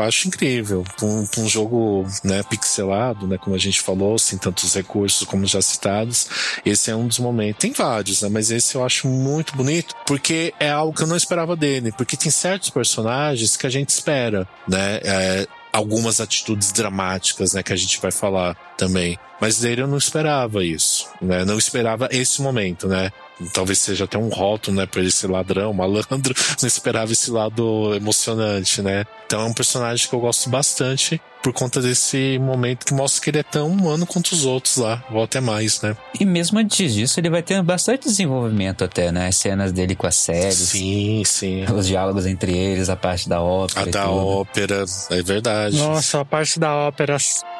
Acho incrível. Um, um jogo né, pixelado, né, como a gente falou, sem tantos recursos como já citados, esse é um dos momentos. Tem vários, né, mas esse eu acho muito bonito, porque é algo que eu não esperava dele, porque tem certos personagens que a gente espera, né? É, algumas atitudes dramáticas, né, que a gente vai falar também. Mas dele eu não esperava isso, né? Não esperava esse momento, né? Talvez seja até um rótulo, né, para ele ser ladrão, malandro. Não esperava esse lado emocionante, né? Então é um personagem que eu gosto bastante por conta desse momento que mostra que ele é tão humano quanto os outros lá, ou até mais, né? E mesmo antes disso, ele vai ter bastante desenvolvimento até, né? As cenas dele com a série. Sim, sim. Os diálogos entre eles, a parte da ópera. A da tudo. ópera, é verdade. Nossa, a parte da ópera.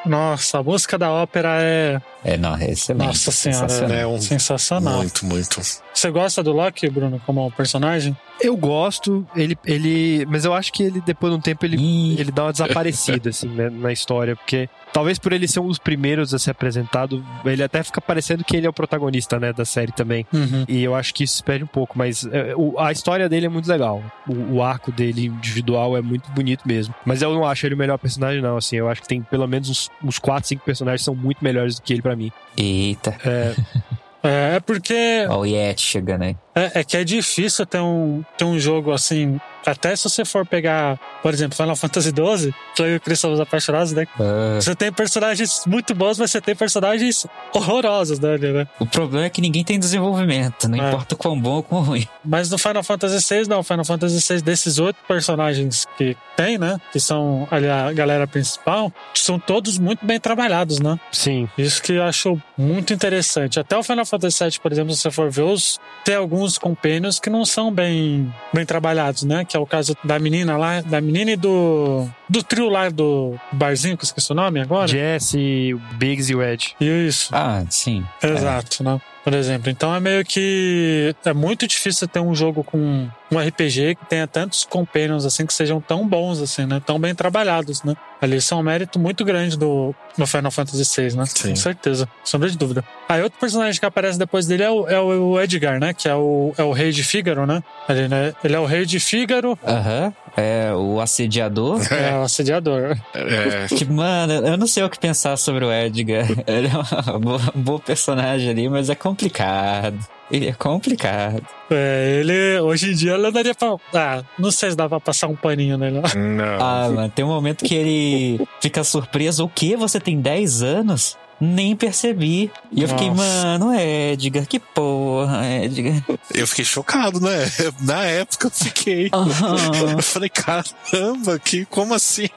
Nossa, a música da ópera é. É, não, é excelente. Nossa senhora, sensacional. É um- sensacional. Muito, muito. Você gosta do Loki, Bruno, como personagem? Eu gosto, ele, ele. Mas eu acho que ele, depois de um tempo, ele, Ih, ele dá uma desaparecida, assim, né, na história, porque talvez por ele ser um dos primeiros a ser apresentado, ele até fica parecendo que ele é o protagonista, né, da série também. Uhum. E eu acho que isso se perde um pouco, mas é, o- a história dele é muito legal. O, o arco dele individual é muito bonito mesmo. Mas eu não acho ele o melhor personagem, não. Assim, eu acho que tem pelo menos uns, uns 4, 5 personagens que são muito melhores do que ele pra mim. Eita. É, É, é porque Ó, o Yeti chegando aí. é, é que é difícil ter um, ter um jogo assim. Até se você for pegar, por exemplo, Final Fantasy XII, que eu e somos apaixonados, né? Ah, Você tem personagens muito bons, mas você tem personagens horrorosos, né, né? o problema é que ninguém tem desenvolvimento, não É. importa o quão bom ou quão ruim. Mas no Final Fantasy VI, não. Final Fantasy VI, desses oito personagens que tem, né? Que são ali a galera principal, são todos muito bem trabalhados, né? sim. Isso que eu acho muito interessante. Até o Final Fantasy VII, por exemplo, se você for ver, os, tem alguns compênios que não são bem, bem trabalhados, né? Que é o caso da menina lá, da menina e do, do trio lá do barzinho, que eu esqueci o nome agora. Jesse, o Biggs e o Ed. Isso. Ah, sim. Exato, né? Por exemplo, então é meio que é muito difícil ter um jogo com um RPG que tenha tantos companions assim que sejam tão bons assim, né? Tão bem trabalhados, né? Ali isso é um mérito muito grande do no Final Fantasy VI, né? Sim. Com certeza, sem sombra de dúvida. Aí outro personagem que aparece depois dele é o, é o Edgar, né? Que é o, é o rei de Fígaro, né? Ali, né? Ele é o rei de Fígaro, Aham. É o assediador. é o assediador. É, Tipo, mano, eu não sei o que pensar sobre o Edgar. Ele é um bom, um personagem ali, mas é complicado. Ele é complicado. É, ele, hoje em dia, ele daria pra. Ah, não sei se dá pra passar um paninho nele. não. não. Ah, mano, tem um momento que ele fica surpreso. O quê? Você tem 10 anos? Nem percebi. E eu fiquei, mano, Edgar, que porra, Edgar. Eu fiquei chocado, né? Na época eu fiquei. Aham. Eu falei, caramba, que, como assim?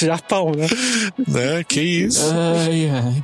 Japão, né? né? Que isso? Ai, ai.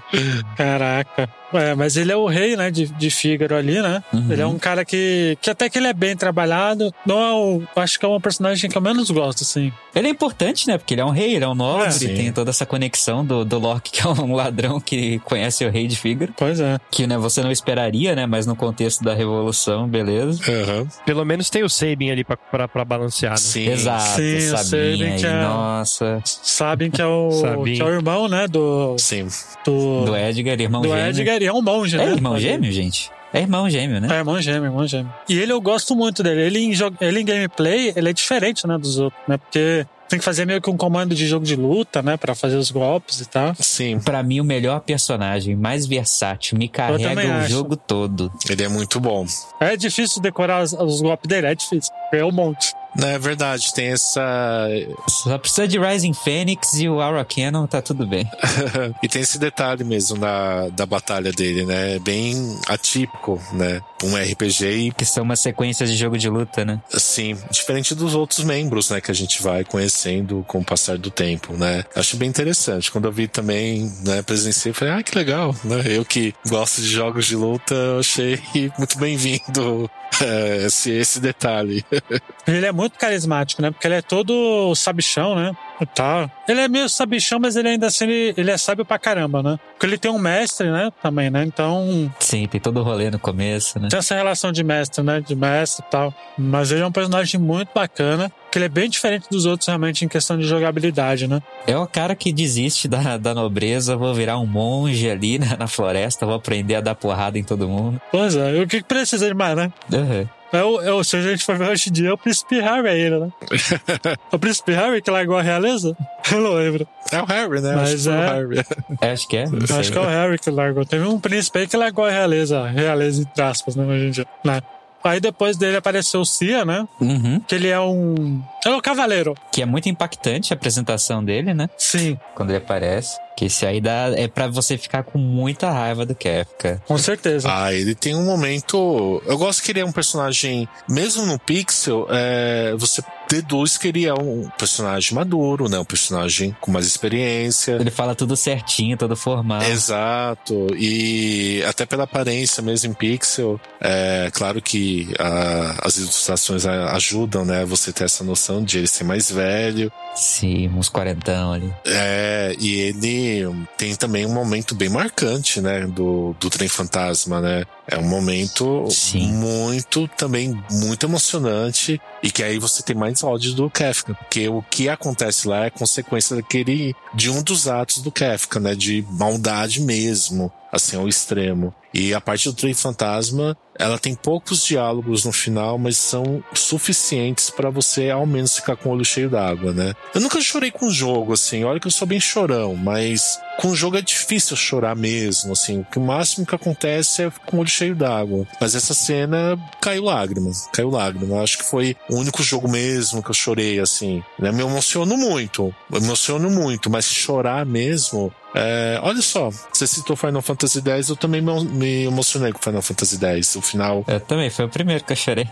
Caraca. É, mas ele é o rei, né, de, de Fígaro ali, né? Uhum. Ele é um cara que, que até que ele é bem trabalhado. Não é o, acho que é uma personagem que eu menos gosto, assim. Ele é importante, né? Porque ele é um rei, ele é um nobre, É, tem toda essa conexão do, do Loki, que é um ladrão que conhece o rei de Fígaro. Pois é. Que, né, você não esperaria, né? Mas no contexto da revolução, beleza. Aham. Pelo menos tem o Sabin ali pra, pra, pra balancear, né? Sim. Exato, Sim, bem que aí, é- nossa. Sabem que é o, Sabem. que é o irmão, né, do, Sim. do, Do Edgar, irmão do gêmeo. Edgar. E é um monge, né? É irmão Ali. gêmeo, gente? É irmão gêmeo, né? É, irmão gêmeo, irmão gêmeo. E ele eu gosto muito dele. Ele em, ele em gameplay, ele é diferente, né, dos outros, né? Porque tem que fazer meio que um comando de jogo de luta, né, pra fazer os golpes e tal. Sim. Pra mim, o melhor personagem, mais versátil, me carrega o acho. jogo todo. Ele é muito bom. É difícil decorar os, os golpes dele, é difícil. É um monte. Não, é verdade, tem essa. Só precisa de Rising Phoenix e o Aura Cannon, tá tudo bem. e tem esse detalhe mesmo da, da batalha dele, né? É Bem atípico, né? Um RPG e, Que são umas sequências de jogo de luta, né? assim, diferente dos outros membros, né? Que a gente vai conhecendo com o passar do tempo, né? Acho bem interessante. Quando eu vi também, né? Presenciei, falei, ah, que legal, né? Eu que gosto de jogos de luta, eu achei muito bem-vindo é, esse, esse detalhe. Ele é muito carismático, né? Porque ele é todo sabichão, né? Tal. Ele é meio sabichão, mas ele ainda assim, ele, ele é sábio pra caramba, né? Porque ele tem um mestre, né? Também, né? Então, Sim, tem todo o rolê no começo, né? tem essa relação de mestre, né? De mestre e tal. Mas ele é um personagem muito bacana, que ele é bem diferente dos outros realmente em questão de jogabilidade, né? É o cara que desiste da, da nobreza, vou virar um monge ali na, na floresta, vou aprender a dar porrada em todo mundo. Pois é, o que que precisa de mais, né? Uhum. É o, é o, se a gente for ver hoje em dia, é o Príncipe Harry ainda, né? o Príncipe Harry que largou a realeza? Eu não lembro. É o Harry, né? Mas Acho que foi é- o Harry. É, Acho que é. Acho que é o Harry que largou. Teve um príncipe aí que largou a realeza, realeza entre aspas, né, hoje em dia. Né? Aí depois dele apareceu o Cia, né? Uhum. Que ele é um. É um cavaleiro. Que é muito impactante a apresentação dele, né? Sim, Quando ele aparece. Que esse aí dá, é pra você ficar com muita raiva do Kefka. com certeza. Ah, ele tem um momento. Eu gosto que ele é um personagem, mesmo no Pixel, é, você deduz que ele é um personagem maduro, né? Um personagem com mais experiência. Ele fala tudo certinho, todo formal. Exato, e até pela aparência mesmo em pixel, é claro que a- as ilustrações ajudam, né, você ter essa noção de ele ser mais velho, Sim, uns quarentão ali. é, e ele tem também um momento bem marcante, né, do, do trem fantasma, né, é um momento Sim. muito, também muito emocionante, e que aí você tem mais do Kafka, porque o que acontece lá é consequência daquele, de um dos atos do Kafka, né, de maldade mesmo, assim, ao extremo. E a parte do trem fantasma, ela tem poucos diálogos no final, mas são suficientes pra você ao menos ficar com o olho cheio d'água, né? Eu nunca chorei com jogo, assim, olha que eu sou bem chorão, mas com jogo é difícil chorar mesmo, assim, o o máximo que acontece é com o olho cheio d'água. Mas essa cena caiu lágrima, caiu lágrima. Eu acho que foi o único jogo mesmo que eu chorei, assim. Né? Me emociono muito, me emociono muito, mas chorar mesmo, é, olha só, você citou Final Fantasy X, eu também me, me emocionei com Final Fantasy X. O final, Eu também, foi o primeiro que eu chorei.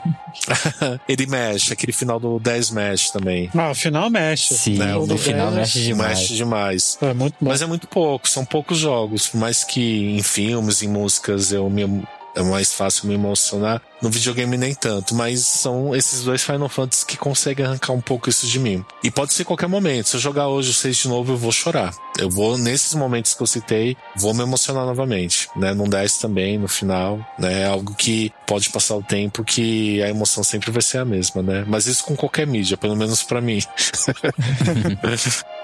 ele mexe, aquele final do 10 mexe também. Ah, o final mexe. Sim, Né, o do final dez mexe demais. Mexe demais. É muito bom. Mas é muito pouco, são poucos jogos. Por mais que em filmes, em músicas, eu me, é mais fácil me emocionar. No videogame nem tanto, mas são esses dois Final Fantasy que conseguem arrancar um pouco isso de mim. E pode ser qualquer momento. Se eu jogar hoje o 6 de novo, eu vou chorar. Eu vou, nesses momentos que eu citei, vou me emocionar novamente. Né? No 10 também, no final. Né? É algo que pode passar o tempo que a emoção sempre vai ser a mesma, né? Mas isso com qualquer mídia, pelo menos pra mim.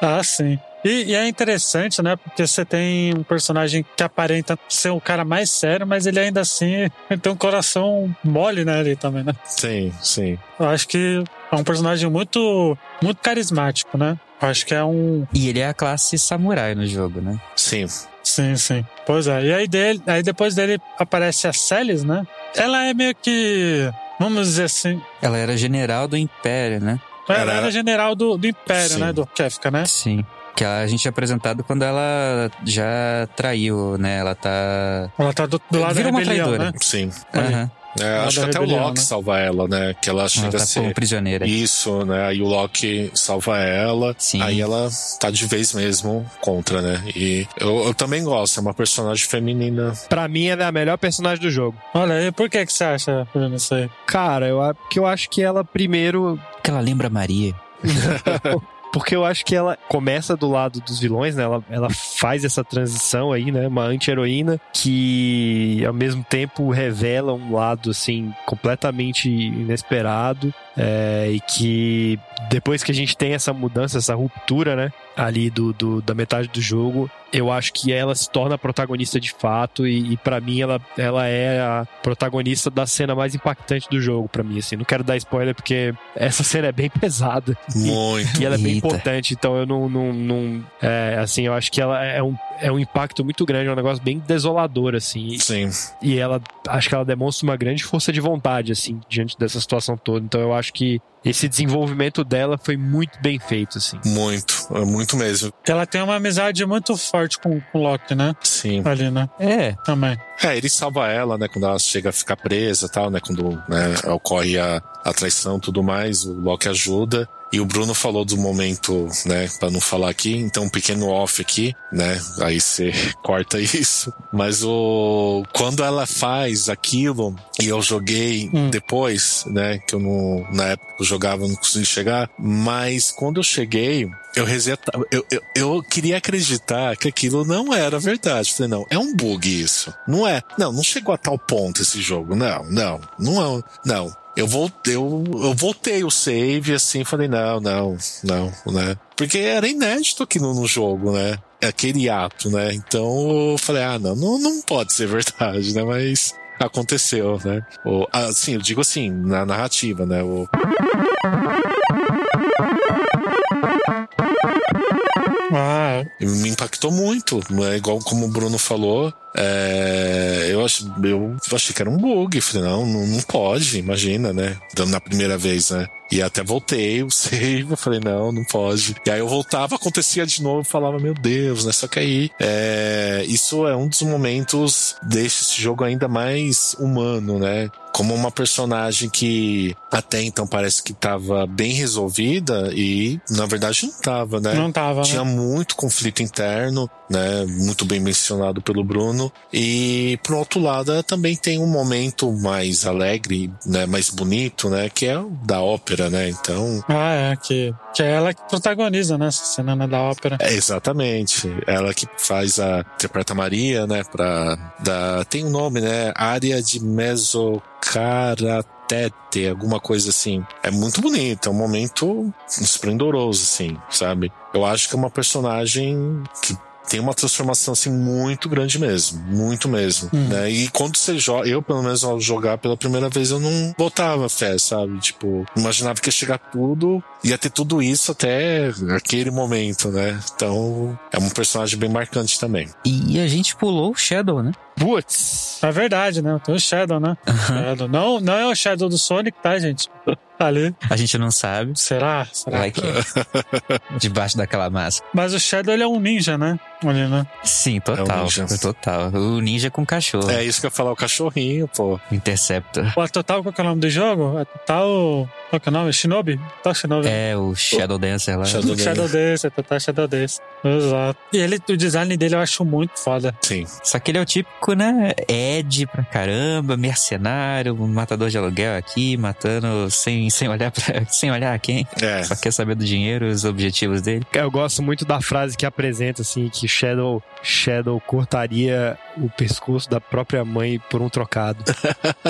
Ah, sim. E, e é interessante, né? Porque você tem um personagem que aparenta ser o cara mais sério, mas ele ainda assim tem um coração mole, né? Ali também, né? Sim, sim. Eu acho que é um personagem muito, muito carismático, né? Eu acho que é um. E ele é a classe samurai no jogo, né? Sim. Sim, sim. Pois é. E aí, dele, aí depois dele aparece a Celis, né? Ela é meio que. Vamos dizer assim. Ela era general do Império, né? Ela Era- era general do, do Império, Sim. né? Do Kefka, né? Sim. Que a gente é apresentado quando ela já traiu, né? Ela tá. Ela tá do, do lado da rebelião, traidora. né? Sim. Ali. É, acho que até o rebelião, Loki né? salva ela, né? Que ela Ela chega a tá como ser. prisioneira. Isso, né? Aí o Loki salva ela. Sim. Aí ela tá de vez mesmo contra, né? E eu, eu também gosto, é uma personagem feminina. Pra mim, ela é a melhor personagem do jogo. Olha aí, por que, que você acha, Bruno, isso aí? Cara, eu, a- porque eu acho que ela primeiro. Porque ela lembra a Maria. Porque eu acho que ela começa do lado dos vilões, né? Ela, ela faz essa transição aí, né? Uma anti-heroína que, ao mesmo tempo, revela um lado, assim, completamente inesperado. É, e que depois que a gente tem essa mudança, essa ruptura, né? Ali do, do- da metade do jogo, eu acho que ela se torna a protagonista de fato. E, e para mim, ela, ela é a protagonista da cena mais impactante do jogo, pra mim, assim. Não quero dar spoiler porque essa cena é bem pesada. Muito. E ela é bem Eita. importante, então eu não. não, não é, assim, eu acho que ela é um, é um impacto muito grande, é um negócio bem desolador, assim. Sim. E ela. Acho que ela demonstra uma grande força de vontade, assim, diante dessa situação toda. Então eu acho que esse desenvolvimento dela foi muito bem feito, assim. Muito. É muito mesmo. Ela tem uma amizade muito forte com, com o Loki, né? Sim. Ali, né? É, Também. É, ele salva ela, né? Quando ela chega a ficar presa e tal, né? Quando né, ocorre a, a traição e tudo mais, o Loki ajuda. E o Bruno falou do momento, né? Pra não falar aqui, então um pequeno off aqui, né? Aí você corta isso. Mas o. Quando ela faz aquilo, e eu joguei Hum. depois, né? Que eu não. Na época eu jogava, não consegui chegar. Mas quando eu cheguei, eu resetava. Eu, eu, eu queria acreditar que aquilo não era verdade. Falei, não, é um bug isso. Não é. Não, não chegou a tal ponto esse jogo. Não, não. Não é. Não. Eu voltei, eu, eu voltei o save assim, falei, não, não, não, né? Porque era inédito aqui no, no jogo, né? Aquele ato, né? Então eu falei, ah, não, não, não pode ser verdade, né? Mas aconteceu, né? O, assim, eu digo assim, na narrativa, né? O, Ah, me impactou muito, é igual como o Bruno falou. É, eu, ach, eu achei que era um bug. Falei, não, não, não pode, imagina, né? Dando na primeira vez, né? E até voltei o save, eu falei, não, não pode. E aí eu voltava, acontecia de novo, falava, meu Deus, né? Só que aí, é, isso é um dos momentos deixa esse jogo ainda mais humano, né? Como uma personagem que até então parece que estava bem resolvida e na verdade não estava, né? não tava, né? Tinha muito conflito interno, né? Muito bem mencionado pelo Bruno. E por outro lado, ela também tem um momento mais alegre, né? Mais bonito, né? Que é o da ópera, né? Então, Ah, é, que, que é ela que protagoniza, né? Essa cena né, da ópera. é exatamente. Ela que faz a interpreta Maria, né? Pra, da, tem um nome, né? Área de mesocaratete, alguma coisa assim. É muito bonito, é um momento esplendoroso, assim, sabe? Eu acho que é uma personagem que tem uma transformação assim muito grande mesmo, muito mesmo, Uhum. né? E quando você joga, eu pelo menos ao jogar pela primeira vez eu não botava fé, sabe? Tipo, imaginava que ia chegar tudo, ia ter tudo isso até aquele momento, né? Então, é um personagem bem marcante também. E a gente pulou o Shadow, né? Putz! É verdade, né? Tem o Shadow, né? Shadow. Não, não é o Shadow do Sonic, tá, gente? Ali. A gente não sabe. Será? Será? Vai que é. Debaixo daquela máscara. Mas o Shadow, ele é um ninja, né? Ali, né? Sim, total. É o ninja. total. O ninja com cachorro. É isso que eu ia falar, o cachorrinho, pô. Interceptor. O Total, qual que é o nome do jogo? É Total... Qual que é o nome? Shinobi? Total Shinobi. É, o Shadow Dancer lá. Shadow- Shadow Dance, é Total Shadow Dance. Exato. E ele, o design dele eu acho muito foda. Sim. Só que ele é o típico, né? Ed pra caramba, mercenário, matador de aluguel aqui, matando sem, sem olhar pra, sem olhar a quem. É. Só quer saber do dinheiro, os objetivos dele. Eu gosto muito da frase que apresenta, assim, que Shadow, Shadow cortaria o pescoço da própria mãe por um trocado.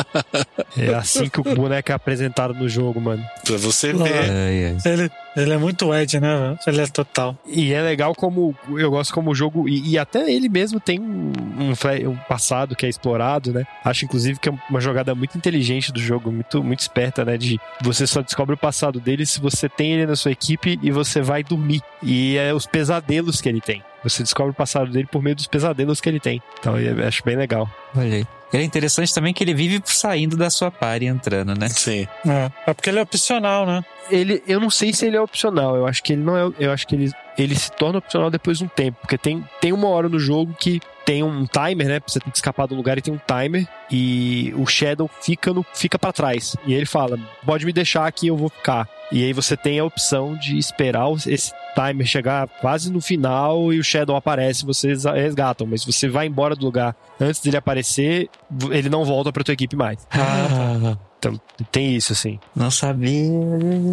é assim que o boneco é apresentado no jogo, mano. Pra você É. ver. Ai, ai. Ele, ele é muito Ed, né? Ele é total. E é legal como eu gosto como o jogo e, e até ele mesmo tem um, um um passado que é explorado, né? Acho inclusive que é uma jogada muito inteligente do jogo, muito muito esperta, né? De você só descobre o passado dele se você tem ele na sua equipe e você vai dormir e é os pesadelos que ele tem. Você descobre o passado dele por meio dos pesadelos que ele tem. Então eu acho bem legal. Olha aí. Ele é interessante também que ele vive saindo da sua par e entrando, né? Sim. É. é porque ele é opcional, né? Ele, eu não sei se ele é opcional. Eu acho que ele não é. Eu acho que ele, ele se torna opcional depois de um tempo, porque tem, tem uma hora no jogo que tem um timer, né? Você tem que escapar do lugar e tem um timer e o Shadow fica no fica para trás. E ele fala: "Pode me deixar aqui, eu vou ficar". E aí você tem a opção de esperar esse timer chegar quase no final e o Shadow aparece, vocês resgatam, mas se você vai embora do lugar antes dele aparecer, ele não volta pra tua equipe mais. Ah, Então, tem isso assim. não sabia.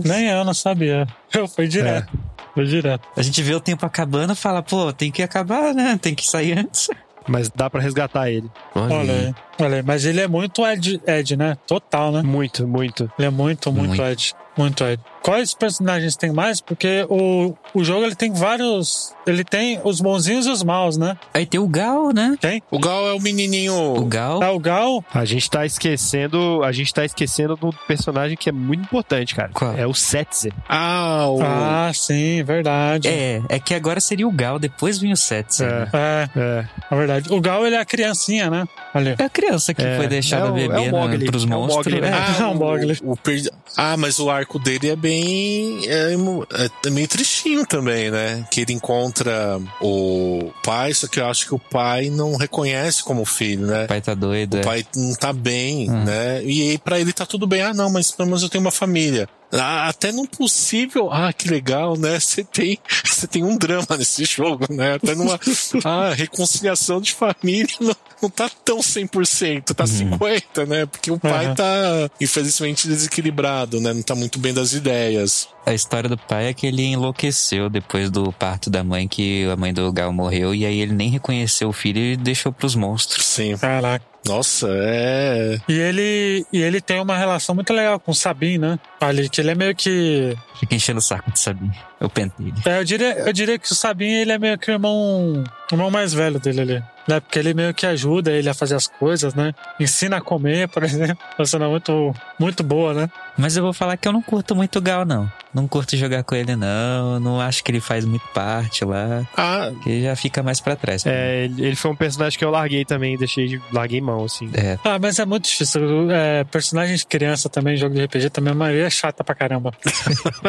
Nem eu não sabia. Eu fui direto. Foi direto. A gente vê o tempo acabando e fala, pô, tem que acabar, né? Tem que sair antes. Mas dá pra resgatar ele. Olha aí. Olha aí. Mas ele é muito Ed, Ed, né? Total, né? Muito, muito. Ele é muito, muito, Muito. Ed. Muito Ed. Quais personagens tem mais? Porque o, o jogo ele tem vários. Ele tem os bonzinhos e os maus, né? Aí tem o Gal, né? Tem? O Gal é o menininho. O Gal. Tá o Gal. A gente tá esquecendo, a gente tá esquecendo do personagem que é muito importante, cara. Qual? É o Setzer. Ah, o. Ah, sim, verdade. É, é que agora seria o Gal, depois vinha o Setzer. É. né? É, É. é verdade. O Gal ele é a criancinha, né? Ali. É a criança que É, foi deixada é o- é beber o na- Mogli, pros é o monstros. Mogli, né? É. Ah, um Mogli. o, o per- ah, mas o arco dele é bem. É, emo- é meio tristinho também, né? Que ele encontra o pai, só que eu acho que o pai não reconhece como filho, né? O pai tá doido. O é. pai não tá bem, Hum. né? E aí pra ele tá tudo bem. Ah, não, mas pelo menos eu tenho uma família. Ah, até no possível, ah, que legal, né? Você tem, você tem um drama nesse jogo, né? Até numa, ah, reconciliação de família não, não tá tão 100%, tá 50, né? Porque o pai Uhum. tá, infelizmente, desequilibrado, né? Não tá muito bem das ideias. A história do pai é que ele enlouqueceu depois do parto da mãe, que a mãe do Gal morreu, e aí ele nem reconheceu o filho e deixou pros monstros. Sim. Caraca. Nossa, é. E ele, e ele tem uma relação muito legal com o Sabin, né? Ali, que ele é meio que. Fica enchendo o saco de saber. Eu pentelho. É, eu, diria, eu diria que o Sabin ele é meio que o irmão, o irmão mais velho dele ali. né? Porque ele meio que ajuda ele a fazer as coisas, né? Ensina a comer, por exemplo. Uma cena muito, muito boa, né? Mas eu vou falar que eu não curto muito o Gal, não. Não curto jogar com ele, não. Não acho que ele faz muito parte lá. Ah, Que já fica mais pra trás. É, ele foi um personagem que eu larguei também, deixei de. larguei mão, assim. É. Ah, mas é muito difícil. É, personagem de criança também, jogo de RPG, também a maioria é chata pra caramba.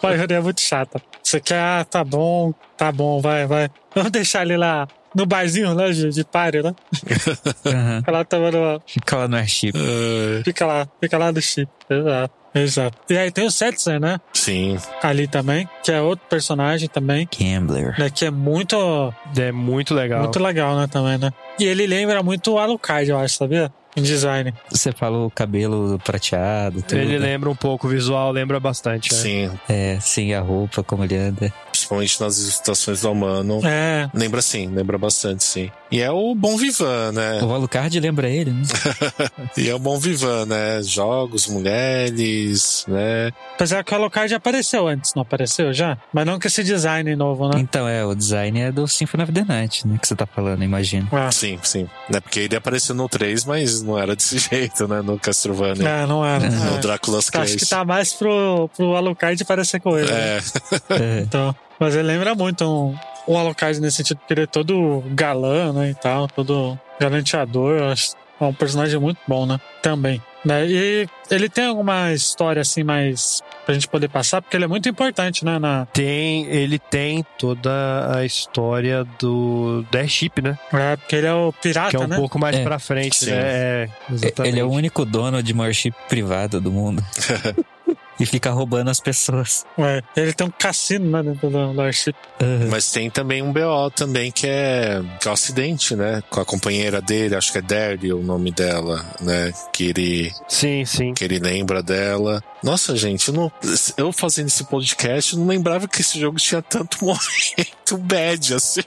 a maioria é muito chata. Você quer, ah, tá bom, tá bom, vai, vai. Vamos deixar ele lá no barzinho, né, de, de páreo, né? Aham. Fica lá tomando, Fica lá no airship. eh, fica lá, fica lá do chip. Exato, exato. E aí tem o Setzer, né? sim. Ali também, que é outro personagem também, Gambler. né? Que é muito, É muito legal. muito legal, né, também, né? E ele lembra muito o Alucard, eu acho, sabia? Em design. Você falou o cabelo prateado, tudo. Ele lembra um pouco, o visual lembra bastante. é. Sim. É, sim, a roupa, como ele anda. Principalmente nas ilustrações do humano. É, Lembra sim, lembra bastante, sim. E é o Bom Vivan, né? O Alucard lembra ele, né? E é o Bom Vivan, né? Jogos, mulheres, né? apesar que o Alucard apareceu antes, não apareceu já? Mas não com esse design novo, né? Então, é, o design é do Symphony of the Night, né? Que você tá falando, imagino. Ah, Sim, sim. Né? Porque ele apareceu no 3, mas não era desse jeito, né? No Castlevania. é, não era. No É. Drácula's Acho que tá mais pro, pro Alucard parecer com ele. né? É, É. Então, mas ele lembra muito um, um Alucard nesse sentido, porque ele é todo galã, né, e tal, todo galanteador. Eu acho é um personagem muito bom, né? Também. Né? E ele tem alguma história, assim, mais pra gente poder passar, porque ele é muito importante, né? Na, Tem, ele tem toda a história do da Airship, né? é, porque ele é o pirata, que é um né? pouco mais É. pra frente, Sim. né? É, exatamente. Ele é o único dono de uma airship privada do mundo. e fica roubando as pessoas. É, ele tem um cassino, né, dentro do, do Airship. mas tem também um BO também que é, que é o acidente, né? Com a companheira dele, acho que é Daryl o nome dela, né? Que ele, Sim, sim. que ele lembra dela. Nossa, gente, eu, não, eu fazendo esse podcast, eu não lembrava que esse jogo tinha tanto momento bad, assim.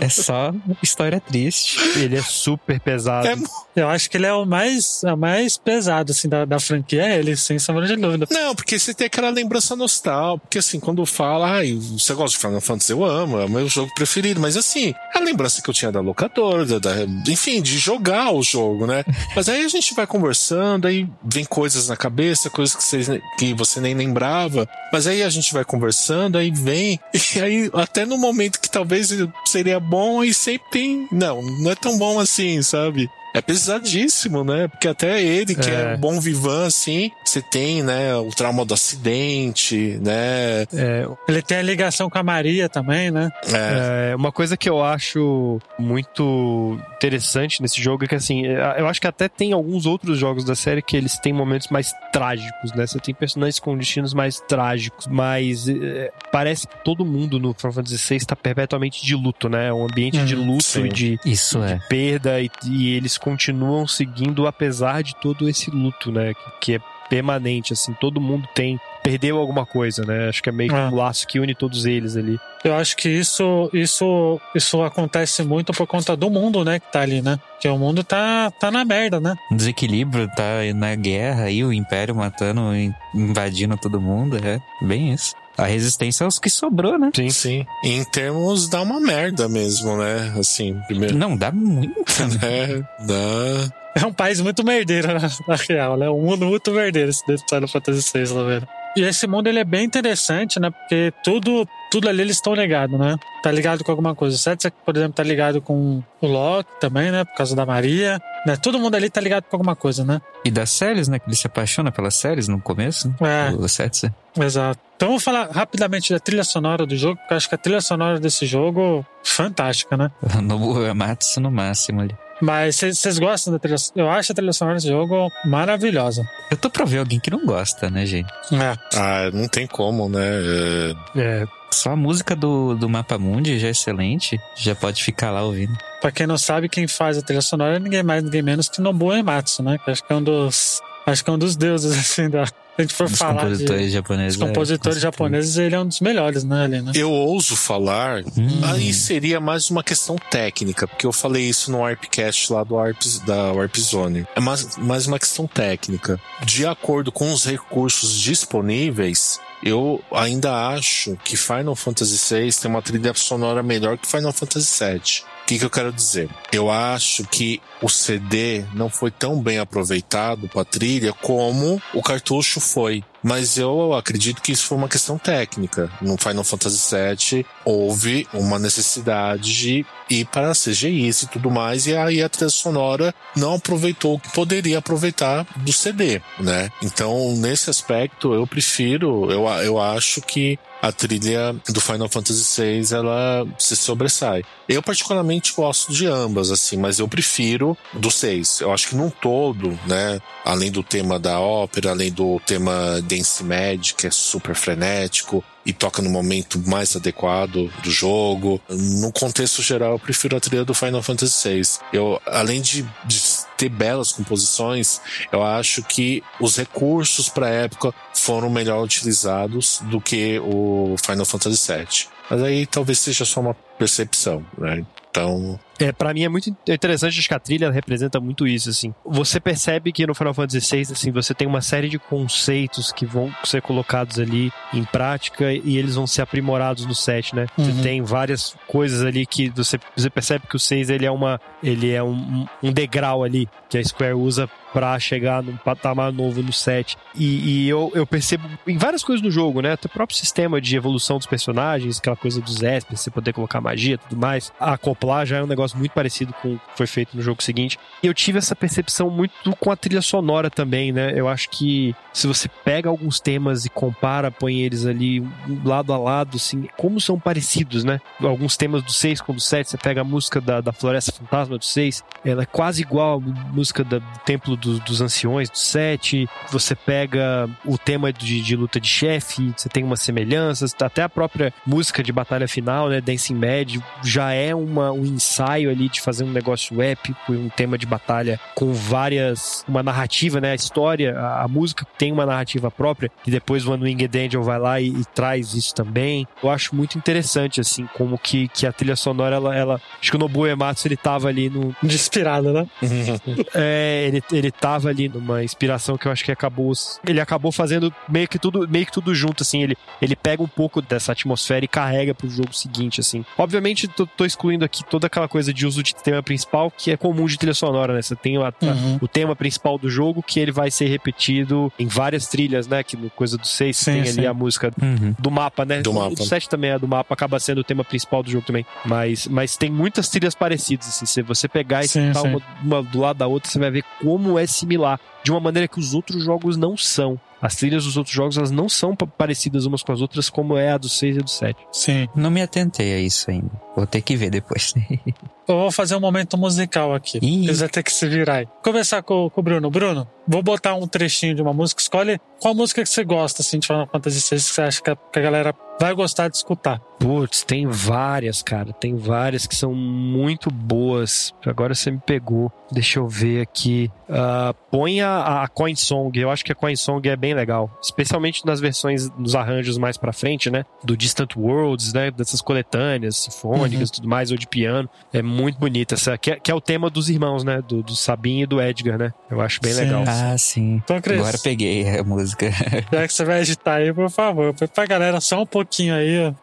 É só história triste. Ele é super pesado. É Eu acho que ele é o mais, é o mais pesado, assim, da, da franquia, é ele, sem sombra de dúvida. Não, porque você tem aquela lembrança nostálgica. Porque assim, quando fala, ai, você gosta de Final Fantasy, eu amo, é o meu jogo preferido. Mas assim, a lembrança que eu tinha da locadora, da, da- enfim, de jogar o jogo, né? Mas aí a gente vai conversando, aí vem coisas na cabeça, coisas que você, que você nem lembrava. Mas aí a gente vai conversando, aí vem. E aí, até no momento que talvez seria bom, aí sempre tem. Não, não é tão bom assim, sabe? É pesadíssimo, né? Porque até ele, que é, É. um bom vivan, assim, você tem, né, o trauma do acidente, né? É, Ele tem a ligação com a Maria também, né? É, É, uma coisa que eu acho muito interessante nesse jogo é que, assim, é, eu acho que até tem alguns outros jogos da série que eles têm momentos mais trágicos, né? Você tem personagens com destinos mais trágicos, mas é, parece que todo mundo no Final Fantasy VI está perpetuamente de luto, né? É um ambiente de Uhum, luto sim. e de, Isso é. de perda e, e eles continuam seguindo apesar de todo esse luto, né? Que, é permanente, assim, todo mundo tem perdeu alguma coisa, né? Acho que é meio que É. um laço que une todos eles ali. Eu acho que isso, isso, isso acontece muito por conta do mundo, né, que tá ali, né? Que o mundo tá, tá na merda, né? O desequilíbrio tá na guerra aí, o Império matando, in- invadindo todo mundo. É bem isso. A resistência é os que sobrou, né? sim, sim. Em termos, dá uma merda mesmo, né? Assim, primeiro. Não, dá muito. É, dá. É um país muito merdeiro, na, na real, né? Um mundo muito merdeiro esse Final Fantasy VI, tá vendo? E esse mundo, ele é bem interessante, né? Porque tudo, tudo ali eles estão ligados, né? Tá ligado com alguma coisa. O Setzer, por exemplo, tá ligado com o Loki também, né? Por causa da Maria, né? Todo mundo ali tá ligado com alguma coisa, né? E das séries, né? Que ele se apaixona pelas séries no começo. né? É. O Setzer. Exato. Então vamos falar rapidamente da trilha sonora do jogo, porque eu acho que a trilha sonora desse jogo fantástica, né? O Nobuo Uematsu no máximo ali. Mas vocês gostam da trilha Eu acho a trilha sonora desse jogo maravilhosa. Eu tô pra ver alguém que não gosta, né, gente? É. Ah, não tem como, né? É, É, Só a música do, do Mapa Mundi já é excelente. Já pode ficar lá ouvindo. Pra quem não sabe, quem faz a trilha sonora é ninguém mais, ninguém menos que Nobuo Ematsu, né? Que acho que é um dos. Acho que é um dos deuses, assim, da. A gente for Dos falar. compositores de, japoneses. dos é, compositores com certeza. japoneses, ele é um dos melhores, né, ali, né? Eu ouso falar, Hum. aí seria mais uma questão técnica, porque eu falei isso no Warpcast lá do Warp, da Warp Zone. É mais, mais uma questão técnica. De acordo com os recursos disponíveis, eu ainda acho que Final Fantasy VI tem uma trilha sonora melhor que Final Fantasy VII. O que, que eu quero dizer? Eu acho que o CD não foi tão bem aproveitado para trilha como o cartucho foi. Mas eu acredito que isso foi uma questão técnica. No Final Fantasy VII houve uma necessidade de ir para CGIs e tudo mais, e aí a trilha sonora não aproveitou o que poderia aproveitar do CD, né? Então, nesse aspecto, eu prefiro, eu, eu acho que a trilha do Final Fantasy VI ela se sobressai. Eu particularmente gosto de ambas, assim, mas eu prefiro do 6. Eu acho que num todo, né, além do tema da ópera, além do tema Dance Mad, que é super frenético, e toca no momento mais adequado do jogo. No contexto geral, eu prefiro a trilha do Final Fantasy VI. Eu, além de, de ter belas composições, eu acho que os recursos para a época foram melhor utilizados do que o Final Fantasy VII. Mas aí talvez seja só uma percepção, né? Então, é, para mim é muito interessante, acho que a trilha representa muito isso, assim. Você percebe que no Final Fantasy VI, assim, você tem uma série de conceitos que vão ser colocados ali em prática e eles vão ser aprimorados no set, né? Uhum. Você tem várias coisas ali que você, você percebe que o 6 ele é uma ele é um, um degrau ali que a Square usa para chegar num patamar novo no set. E, e, eu, eu percebo em várias coisas no jogo, né? Até o próprio sistema de evolução dos personagens, aquela coisa dos espes, você poder colocar magia e tudo mais. Acoplar já é um negócio muito parecido com o que foi feito no jogo seguinte. E eu tive essa percepção muito com a trilha sonora também, né? Eu acho que se você pega alguns temas e compara, põe eles ali lado a lado, assim, como são parecidos, né? Alguns temas do 6 com do 7, você pega a música da, da Floresta Fantasma do 6, ela é quase igual à música do Templo do, dos Anciões, do 7. Você pega o tema de, de luta de chefe, você tem umas semelhanças. Até a própria música de batalha final, né? Dancing Mad, já é uma, um ensaio ali de fazer um negócio épico e um tema de batalha com várias. uma narrativa, né? A história, a, a música tem uma narrativa própria, e depois o One Winged Angel vai lá e, e, traz isso também. Eu acho muito interessante, assim, como que, que a trilha sonora, ela, ela. Acho que o Nobuo Ematsu ele tava ali no. De inspirada, né? é, ele, ele tava ali numa inspiração que eu acho que acabou. Ele acabou fazendo meio que tudo, meio que tudo junto, assim. Ele, ele pega um pouco dessa atmosfera e carrega pro jogo seguinte, assim. Obviamente, tô, tô excluindo aqui toda aquela coisa de uso de tema principal que é comum de trilha sonora, né? Você tem a, uhum. o tema principal do jogo que ele vai ser repetido em várias trilhas, né? Que no coisa do 6 tem sim. ali a música uhum. do mapa, né? Do o, mapa. O 7 também é do mapa, acaba sendo o tema principal do jogo também. Mas, mas tem muitas trilhas parecidas, assim. Se você pegar e sentar uma, uma do lado da outra, você vai ver como é similar de uma maneira que os outros jogos não são. As trilhas dos outros jogos elas não são parecidas umas com as outras como é a do 6 e do 7. Sim. Não me atentei a isso ainda. Vou ter que ver depois. Eu vou fazer um momento musical aqui. Ih. Eles vão ter que se virar aí. Conversar com, com o Bruno. Bruno, vou botar um trechinho de uma música. Escolhe qual música que você gosta, assim, de Final Fantasy VI, que você acha que a, que a galera vai gostar de escutar. Putz, tem várias, cara. Tem várias que são muito boas. Agora você me pegou. Deixa eu ver aqui. Uh, põe a, a Coin Song. Eu acho que a Coin Song é bem legal. Especialmente nas versões, nos arranjos mais pra frente, né? Do Distant Worlds, né? Dessas coletâneas, sinfônicas e uhum. tudo mais, ou de piano. É muito bonita. Essa, que, é, que é o tema dos irmãos, né? Do, do Sabine e do Edgar, né? Eu acho bem sim. legal. Ah, sim. Então, Cris, Agora peguei a música. Já que você vai editar aí, por favor, pra galera só um pouquinho aí,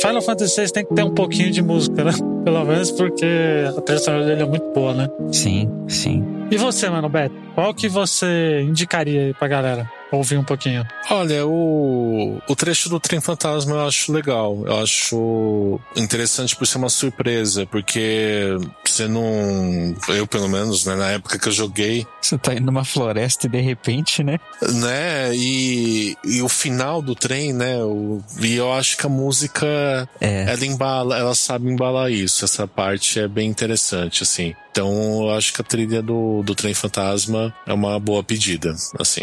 Final Fantasy VI tem que ter um pouquinho de música, né? Pelo menos porque a trilha dele é muito boa, né? Sim, sim. E você, mano, Beto? Qual que você indicaria aí pra galera? Ouvir um pouquinho. Olha, o, o trecho do Trem Fantasma eu acho legal. Eu acho interessante por ser uma surpresa, porque você não. Eu, pelo menos, né, na época que eu joguei, Você tá indo numa floresta e de repente, né? né? E, e o final do trem, né? O, e eu acho que a música É. ela embala, ela sabe embalar isso. Essa parte é bem interessante, assim. Então eu acho que a trilha do, do Trem Fantasma é uma boa pedida, assim.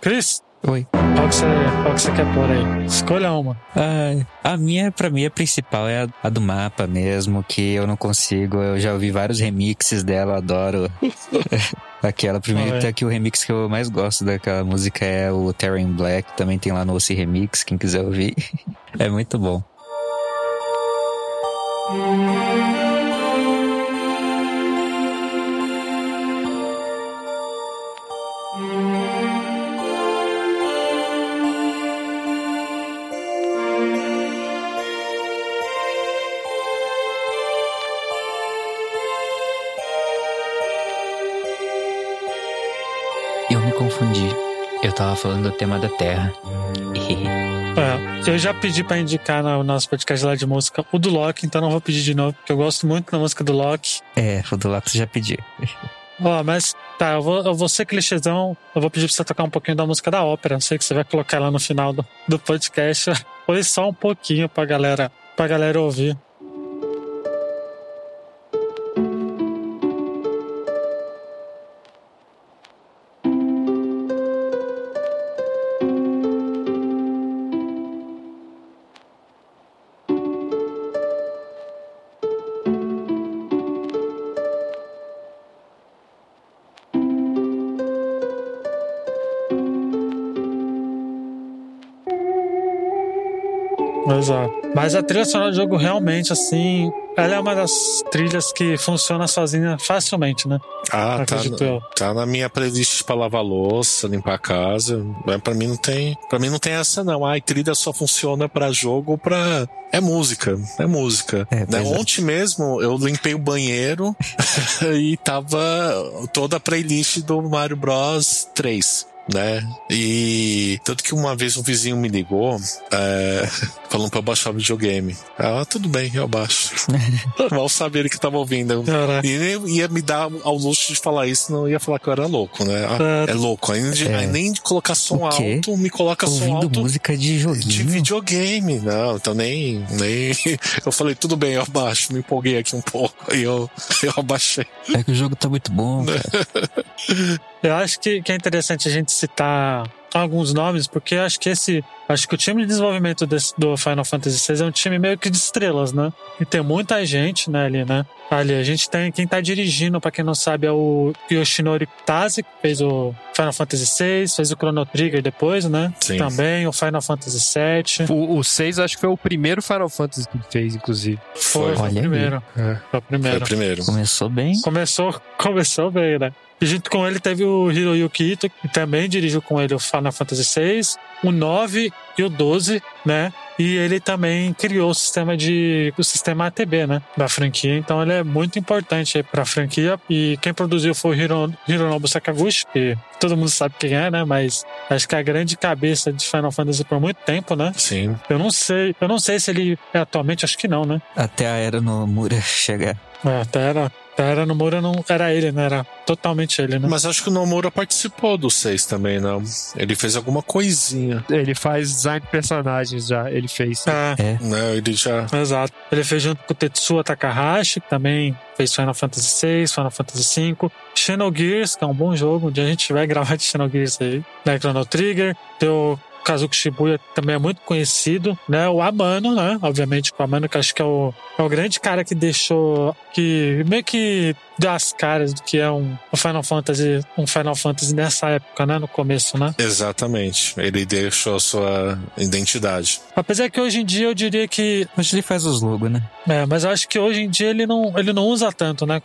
Cris, Oi. qual que você, qual que você quer pôr aí? Escolha uma. Ah, a minha, pra mim, a principal é a, a do mapa mesmo, que eu não consigo. Eu já ouvi vários remixes dela, eu adoro. Aquela primeira, Ah, é. até que o remix que eu mais gosto daquela música é o Terran Black, também tem lá no OC Remix, quem quiser ouvir. É muito bom. Falando do tema da Terra. É, eu já pedi pra indicar no nosso podcast lá de música o do Loki, então não vou pedir de novo, porque eu gosto muito da música do Loki. É, o do Locke você já pediu. Ó, mas tá, eu vou, eu vou ser clichêzão, eu vou pedir pra você tocar um pouquinho da música da ópera. Não sei que você vai colocar lá no final do, do podcast. Foi só um pouquinho pra galera, pra galera ouvir. Exato. Mas a trilha sonora do jogo realmente, assim, ela é uma das trilhas que funciona sozinha facilmente, né? Ah, tá, eu. tá na minha playlist pra lavar louça, limpar a casa. Pra mim não tem. para mim não tem essa, não. Ai, trilha só funciona pra jogo ou pra. É música, é música. É, Né, é. Ontem mesmo eu limpei o banheiro e tava toda a playlist do Mario Bros 3. Né? E tanto que uma vez um vizinho me ligou é, falando pra eu baixar o videogame. Ah, tudo bem, eu baixo. Mal saber ele que tava ouvindo. Caraca. E nem ia me dar ao luxo de falar isso, não ia falar que eu era louco, né? Ah, É. louco. Aí, É. aí nem de colocar som alto, me coloca som Ouvindo alto música de joguinho. de videogame. Não, então nem, nem. Eu falei, tudo bem, eu abaixo. Me empolguei aqui um pouco. Aí eu, eu abaixei. É que o jogo tá muito bom, cara. Eu acho que, que é interessante a gente citar alguns nomes, porque eu acho que esse. Acho que o time de desenvolvimento desse- do Final Fantasy VI é um time meio que de estrelas, né? E tem muita gente, né, ali, né? Ali, a gente tem. Quem tá dirigindo, pra quem não sabe, é o Yoshinori Kitase, que fez o Final Fantasy VI, fez o Chrono Trigger depois, né? Sim. Também, o Final Fantasy VII. O, o 6 acho que foi o primeiro Final Fantasy que ele fez, inclusive. Foi, foi o Olha aí. primeiro. É. Foi o Foi primeiro. o primeiro. Começou bem. Começou, começou bem, né? E junto com ele teve o Hiroyuki Ito, que também dirigiu com ele o Final Fantasy VI, o 9 e o 12, né? E ele também criou o sistema de o sistema ATB, né, da franquia. Então ele é muito importante para a franquia. E quem produziu foi o Hiro, Hironobu Sakaguchi, que todo mundo sabe quem é, né? Mas acho que é a grande cabeça de Final Fantasy por muito tempo, né? Sim. Eu não sei, eu não sei se ele é atualmente, acho que não, né? Até a era no Mura chegar. É, até era, era no Mura, não era ele, né? Era totalmente ele, né? Mas acho que o Nomura participou do 6 também, não? Ele fez alguma coisinha. Ele faz design de personagens já, ele fez. É, Né? Ele já. exato. Ele fez junto com o Tetsuya Takahashi, que também fez Final Fantasy VI, Final Fantasy V. Xenogears, que é um bom jogo, um dia a gente vai gravar de Xenogears aí. Né? Chrono Trigger. Tem o Kazuki Shibuya, também é muito conhecido, né? O Amano, né? Obviamente, o Amano, que acho que é o, é o grande cara que deixou, que meio que das caras do que é um, um Final Fantasy, um Final Fantasy nessa época, né? No começo, né? Exatamente. Ele deixou a sua identidade. Apesar que hoje em dia eu diria que. Hoje ele faz os logos, né? É, mas eu acho que hoje em dia ele não, ele não usa tanto, né?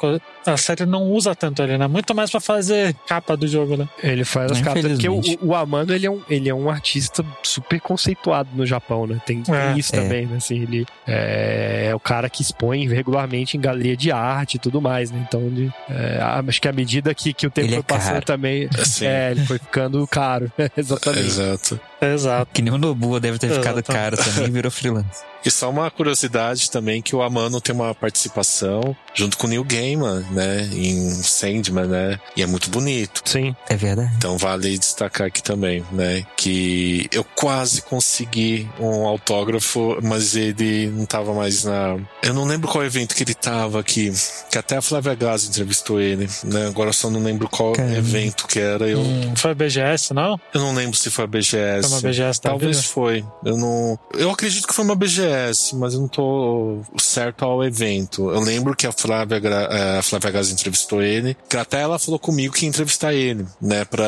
A série não usa tanto ele, né? Muito mais pra fazer capa do jogo, né? Ele faz as capas. Porque o, o Amano, ele é, um, ele é um artista super conceituado no Japão, né? Tem, tem É. isso É. também, né? Assim, ele é, é o cara que expõe regularmente em galeria de arte e tudo mais, né? Então, ele, é, acho que à medida que, que o tempo Ele é foi passando caro. também, Assim. é, ele foi ficando caro. Exatamente. Exato. Exato. Que nem o Nobu deve ter ficado Exatamente. caro também e virou freelance. E só uma curiosidade também que o Amano tem uma participação junto com o Neil Gaiman, né? Em Sandman, né? E é muito bonito. Sim. É verdade. Então vale destacar aqui também, né? Que eu quase consegui um autógrafo, mas ele não tava mais na. Eu não lembro qual evento que ele tava aqui. Que até a Flávia Gazi entrevistou ele, né? Agora eu só não lembro qual Caramba. evento que era. Eu, Hum, foi a BGS, não? eu não lembro se foi a BGS. Uma BGS da Talvez vida? foi. Eu não. Eu acredito que foi uma BGS, mas eu não tô certo ao evento. Eu lembro que a Flávia, Gra- eh, a Flávia Gazi entrevistou ele, que até ela falou comigo que ia entrevistar ele, né? Pra...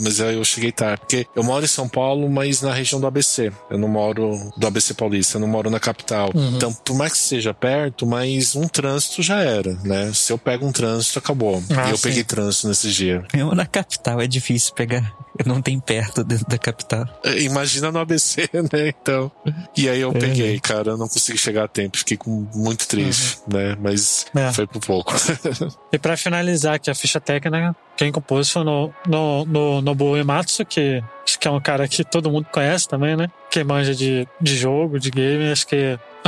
Mas aí eu cheguei tarde. Porque eu moro em São Paulo, mas na região do ABC. Eu não moro do ABC Paulista, eu não moro na capital. Uhum. Então, por mais que seja perto, mas um trânsito já era, né? Se eu pego um trânsito, acabou. Ah, e eu sim. peguei trânsito nesse dia. Mesmo na capital é difícil pegar. Não tem perto dentro da capital. É, Imagina no ABC, né? Então. E aí eu É. peguei, cara. Eu não consegui chegar a tempo. Fiquei com- muito triste, né? Mas É. foi por pouco. E pra finalizar aqui a ficha técnica, quem compôs foi no, no, no Nobuo Ematsu, que acho que é um cara que todo mundo conhece também, né? Que manja de, de jogo, de game, acho que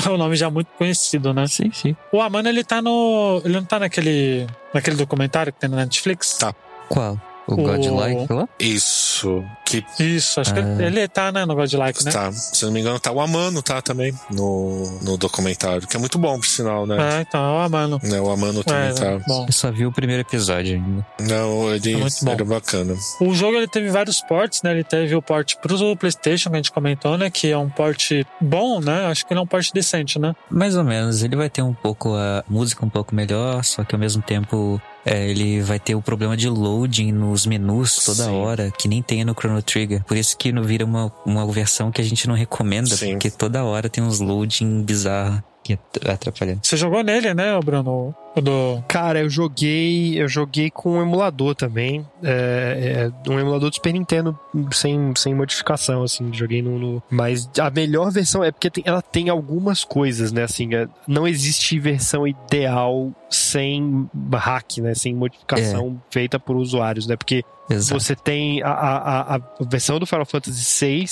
é um nome já muito conhecido, né? Sim, sim. O Amano, ele tá no. Ele não tá naquele. naquele documentário que tem na Netflix? Tá. Qual? O, O- Godlike lá? Isso. Que Isso, acho que Ah. ele tá, né, no Godlike, né? tá, se eu não me engano, tá o Amano, tá também no, no documentário. Que é muito bom, por sinal, né? Ah, então, é o Amano. Né, O Amano também É, tá. bom. Eu só vi o primeiro episódio ainda. Não, ele É muito bom. era bacana. O jogo ele teve vários ports, né? Ele teve o port pro PlayStation, que a gente comentou, né? Que é um port bom, né? Acho que ele é um port decente, né? Mais ou menos. Ele vai ter um pouco a música um pouco melhor, só que ao mesmo tempo é, ele vai ter o problema de loading nos menus toda Sim. hora, que nem tem no Chrono Trigger. Por isso que não vira uma, uma versão que a gente não recomenda, Sim. porque toda hora tem uns loading bizarros que at- atrapalhando. Você jogou nele, né, Bruno? Do. Cara, eu joguei, eu joguei com um emulador também, é, é, um emulador do Super Nintendo sem, sem modificação, assim, joguei no, no- mas a melhor versão é porque tem- ela tem algumas coisas, né, assim, é, não existe versão ideal sem hack, né, sem modificação feita por usuários, né, porque Exato. você tem a, a, a- a versão do Final Fantasy VI,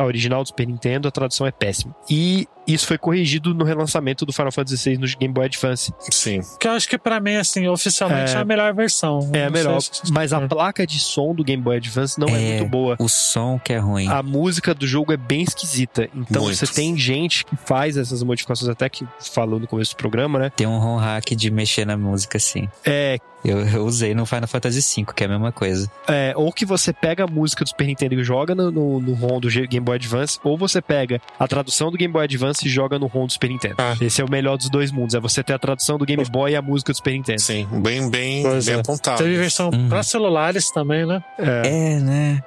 a original do Super Nintendo, a tradução é péssima. E isso foi corrigido no relançamento do Final Fantasy VI no Game Boy Advance. Sim. Que eu acho que pra mim, assim, oficialmente é, É. a melhor versão. É a melhor, se- mas a placa de som do Game Boy Advance não é, É. muito boa. O som que é ruim. A música do jogo é bem esquisita. Então Muito. você tem gente que faz essas modificações, até que falou no começo do programa, né? Tem um ROM hack de mexer na música, sim. É, Eu, eu usei no Final Fantasy V, que é a mesma coisa. é, ou que você pega a música do Super Nintendo e joga no, no, no ROM do Game Boy Advance, ou você pega a tradução do Game Boy Advance e joga no ROM do Super Nintendo. Ah. Esse é o melhor dos dois mundos. É você ter a tradução do Game Boy e a música do Super Nintendo. Sim. Bem, bem, Pois bem é. apontado. Teve versão Uhum. pra celulares também, né? É. É, né?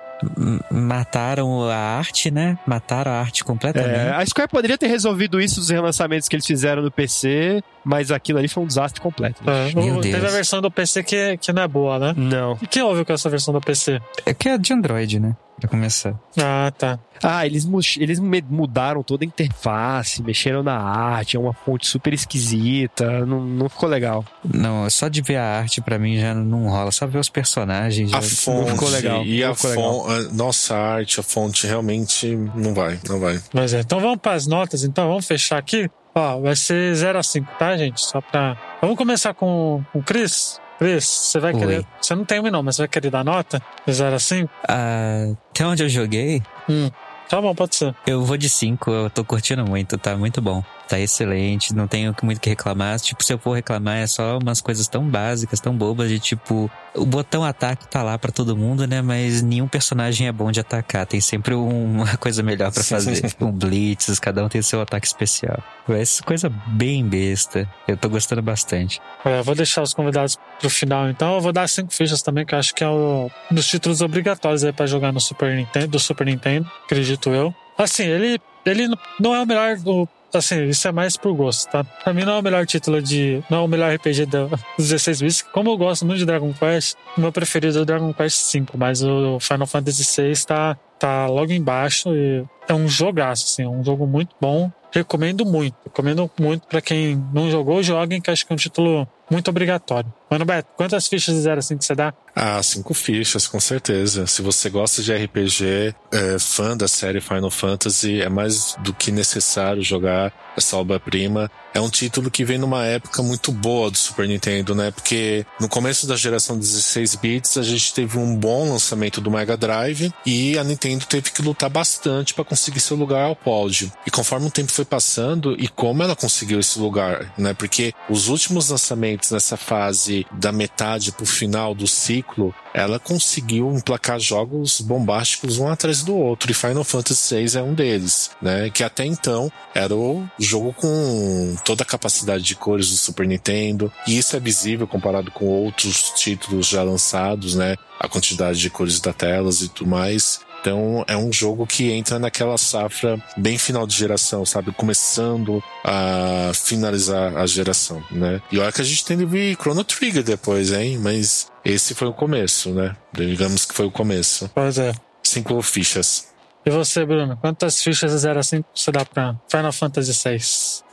Mataram a arte, né? Mataram a arte completamente. É, a Square poderia ter resolvido isso nos relançamentos que eles fizeram no PC, mas aquilo ali foi um desastre completo. né? É. Meu Teve Deus. a versão do PC que, que não é boa, né? Não. E quem ouviu com essa versão do PC? É que é de Android, né? Pra começar. Ah, tá. Ah, eles, eles me- mudaram toda a interface, mexeram na arte, é uma fonte super esquisita, não, não ficou legal. Não, só de ver a arte pra mim já não rola. Só ver os personagens. A já- fonte ficou legal, e não a ficou legal. fonte, nossa a arte, a fonte realmente não vai, não vai. Mas é. Então vamos pras notas, então. Vamos fechar aqui. Ó, vai ser 0 a 5, tá, gente? Só pra. Vamos começar com com o Chris. Chris, você vai Oi. querer. Você não tem um, não, mas você vai querer dar nota? De 0 a 5? Ah, até onde eu joguei, Hum. Tá bom, pode ser. eu vou de 5. Eu tô curtindo muito, tá muito bom. Tá excelente, não tenho muito o que reclamar. Tipo, se eu for reclamar, é só umas coisas tão básicas, tão bobas, de tipo, o botão ataque tá lá pra todo mundo, né? Mas nenhum personagem é bom de atacar. Tem sempre um- uma coisa melhor pra fazer. tipo, um blitz, cada um tem seu ataque especial. Essa coisa bem besta. Eu tô gostando bastante. É, vou deixar os convidados pro final, então. Eu vou dar cinco fichas também, que eu acho que é um dos títulos obrigatórios aí pra jogar no Super Nintendo, do Super Nintendo, acredito eu. Assim, ele, ele não é o melhor do. Assim, isso é mais pro gosto, tá? Pra mim não é o melhor título de. Não é o melhor RPG da- dos 16 bits. Como eu gosto muito de Dragon Quest, o meu preferido é o Dragon Quest V, mas o Final Fantasy VI tá, tá logo embaixo e é um jogaço, assim, é um jogo muito bom. Recomendo muito, recomendo muito pra quem não jogou, joguem, que acho que é um título muito obrigatório. Mano, Beto, quantas fichas de zero assim que você dá? Ah, cinco fichas, com certeza. Se você gosta de RPG, é fã da série Final Fantasy, é mais do que necessário jogar essa obra-prima. É um título que vem numa época muito boa do Super Nintendo, né? Porque no começo da geração 16 bits, a gente teve um bom lançamento do Mega Drive e a Nintendo teve que lutar bastante para conseguir seu lugar ao pódio. E conforme o tempo foi passando, e como ela conseguiu esse lugar, né? Porque os últimos lançamentos nessa fase da metade pro final do ciclo, ela conseguiu emplacar jogos bombásticos um atrás do outro, e Final Fantasy VI é um deles, né? Que até então era o jogo com toda a capacidade de cores do Super Nintendo, e isso é visível comparado com outros títulos já lançados, né? A quantidade de cores da telas e tudo mais. Então é um jogo que entra naquela safra bem final de geração, sabe? Começando a finalizar a geração, né? E olha que a gente tem de vir Chrono Trigger depois, hein? Mas esse foi o começo, né? Digamos que foi o começo. Pois é. Cinco fichas. E você, Bruno, quantas fichas de zero a cinco você dá pra Final Fantasy VI?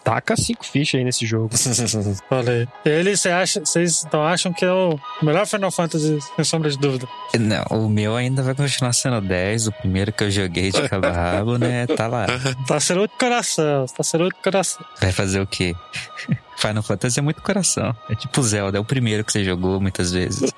Taca cinco fichas aí nesse jogo. Falei. Ele, você acha, vocês então acham que é o melhor Final Fantasy, sem sombra de dúvida? Não, o meu ainda vai continuar sendo 10. O primeiro que eu joguei de cabo a rabo, né? Tá lá. Tá sendo outro coração, tá sendo outro coração. Vai fazer o quê? Final Fantasy é muito coração. É tipo Zelda, é o primeiro que você jogou muitas vezes.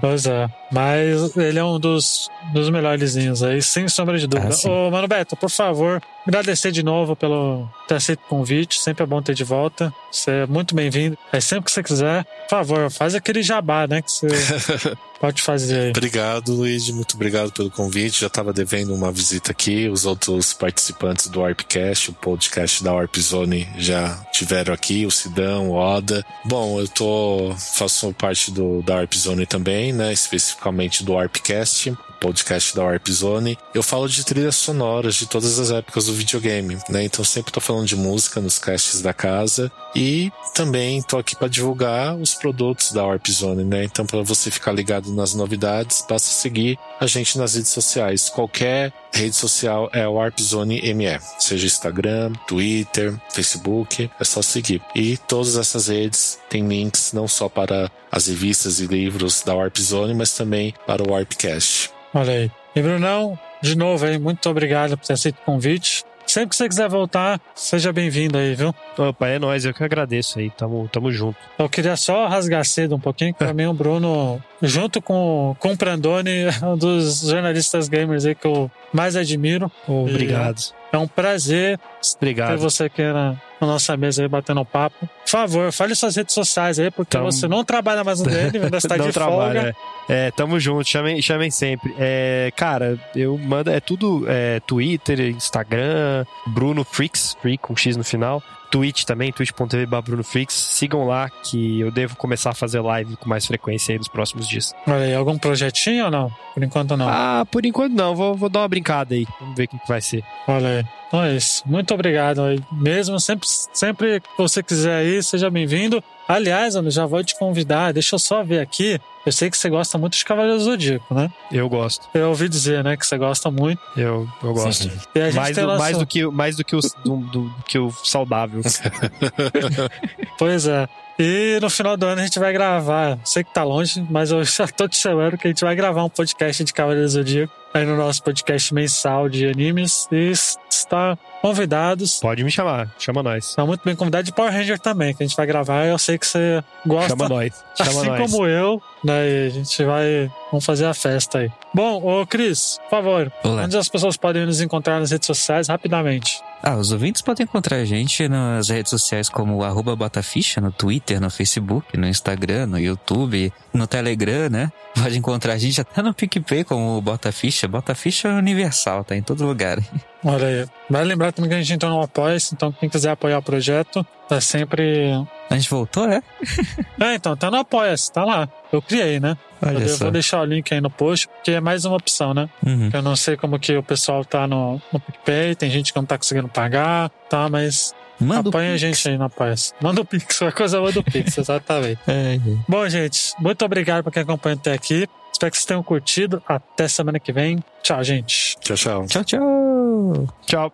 Pois é. Mas ele é um dos, dos melhorzinhos aí, sem sombra de dúvida. Ah, sim. Ô, Mano Beto, por favor, agradecer de novo pelo ter aceito o convite. Sempre é bom ter de volta. Você é muito bem-vindo. É sempre que você quiser. Por favor, faz aquele jabá, né? Que você pode fazer aí. Obrigado, Luigi. Muito obrigado pelo convite. Já estava devendo uma visita aqui. Os outros participantes do Warpcast, o podcast da Warp Zone, já tiveram aqui. O Sidão, o Oda. Bom, eu tô faço parte do da Warp Zone também, né? Especificamente do Warpcast. Podcast da Warp Zone. Eu falo de trilhas sonoras de todas as épocas do videogame, né? Então sempre tô falando de música nos casts da casa e também tô aqui para divulgar os produtos da Warp Zone, né? Então para você ficar ligado nas novidades, basta seguir a gente nas redes sociais. Qualquer rede social é Warp Zone ME, seja Instagram, Twitter, Facebook, é só seguir. E todas essas redes têm links não só para as revistas e livros da Warp Zone, mas também para o Warpcast. Olha aí. E Brunão, de novo aí, muito obrigado por ter aceito o convite. Sempre que você quiser voltar, seja bem-vindo aí, viu? Opa, é nóis, eu que agradeço aí. Tamo, tamo junto. Eu queria só rasgar cedo um pouquinho, que pra mim o Bruno, junto com, com o Prandoni, é um dos jornalistas gamers aí que eu mais admiro. Obrigado. É um prazer ter Obrigado. você aqui na, na nossa mesa aí batendo papo. Por favor, fale suas redes sociais aí, porque Tamo- você não trabalha mais no DN, ainda está de trabalha. folga. É, É, tamo junto, chamem, chamem sempre. É, cara, eu mando, é tudo é, Twitter, Instagram, Bruno Freaks, Freak com X no final. Twitch também, twitch.tv barra Bruno Freaks. Sigam lá que eu devo começar a fazer live com mais frequência aí nos próximos dias. Olha aí, algum projetinho ou não? Por enquanto não. Ah, por enquanto não, vou, vou dar uma brincada aí. Vamos ver o que, vai ser. Olha aí. Então é isso. Muito obrigado aí. Mesmo, sempre, sempre que você quiser aí, seja bem-vindo. Aliás, Ana, já vou te convidar. Deixa eu só ver aqui. Eu sei que você gosta muito de Cavaleiro Zodíaco, né? Eu gosto. Eu ouvi dizer, né, que você gosta muito. Eu, eu gosto. Mais do, mais, do que, mais do, que o, do, do- do que o saudável. Pois é. E no final do ano a gente vai gravar. Sei que tá longe, mas eu já tô te chamando que a gente vai gravar um podcast de Cavaleiro Zodíaco aí no nosso podcast mensal de animes. E está convidados. Pode me chamar, chama nós. Está muito bem convidado de Power Ranger também, que a gente vai gravar. Eu sei que você gosta. Chama nós. Chama assim nós. como eu, né? E a gente vai. Vamos fazer a festa aí. Bom, ô Cris, por favor, Olá. onde as pessoas podem nos encontrar nas redes sociais rapidamente? Ah, os ouvintes podem encontrar a gente nas redes sociais como arroba Botaficha, no Twitter, no Facebook, no Instagram, no YouTube, no Telegram, né? Pode encontrar a gente até no PicPay como Botaficha. Botaficha é universal, tá em todo lugar. Olha aí. Vai lembrar também que a gente entrou no apoia então quem quiser apoiar o projeto, tá sempre. A gente voltou, é? É, então, tá no apoia tá lá. Eu criei, né? Olha eu só. vou deixar o link aí no post, porque é mais uma opção, né? Uhum. Eu não sei como que o pessoal tá no, no PicPay, tem gente que não tá conseguindo pagar, tá? Mas Manda o apoia a gente aí no apoia Manda o Pix, a coisa boa do Pix, exatamente. É, Bom, gente, muito obrigado por quem acompanha até aqui. Espero que vocês tenham curtido. Até semana que vem. Tchau, gente. Tchau, tchau. Tchau, tchau. Tchau.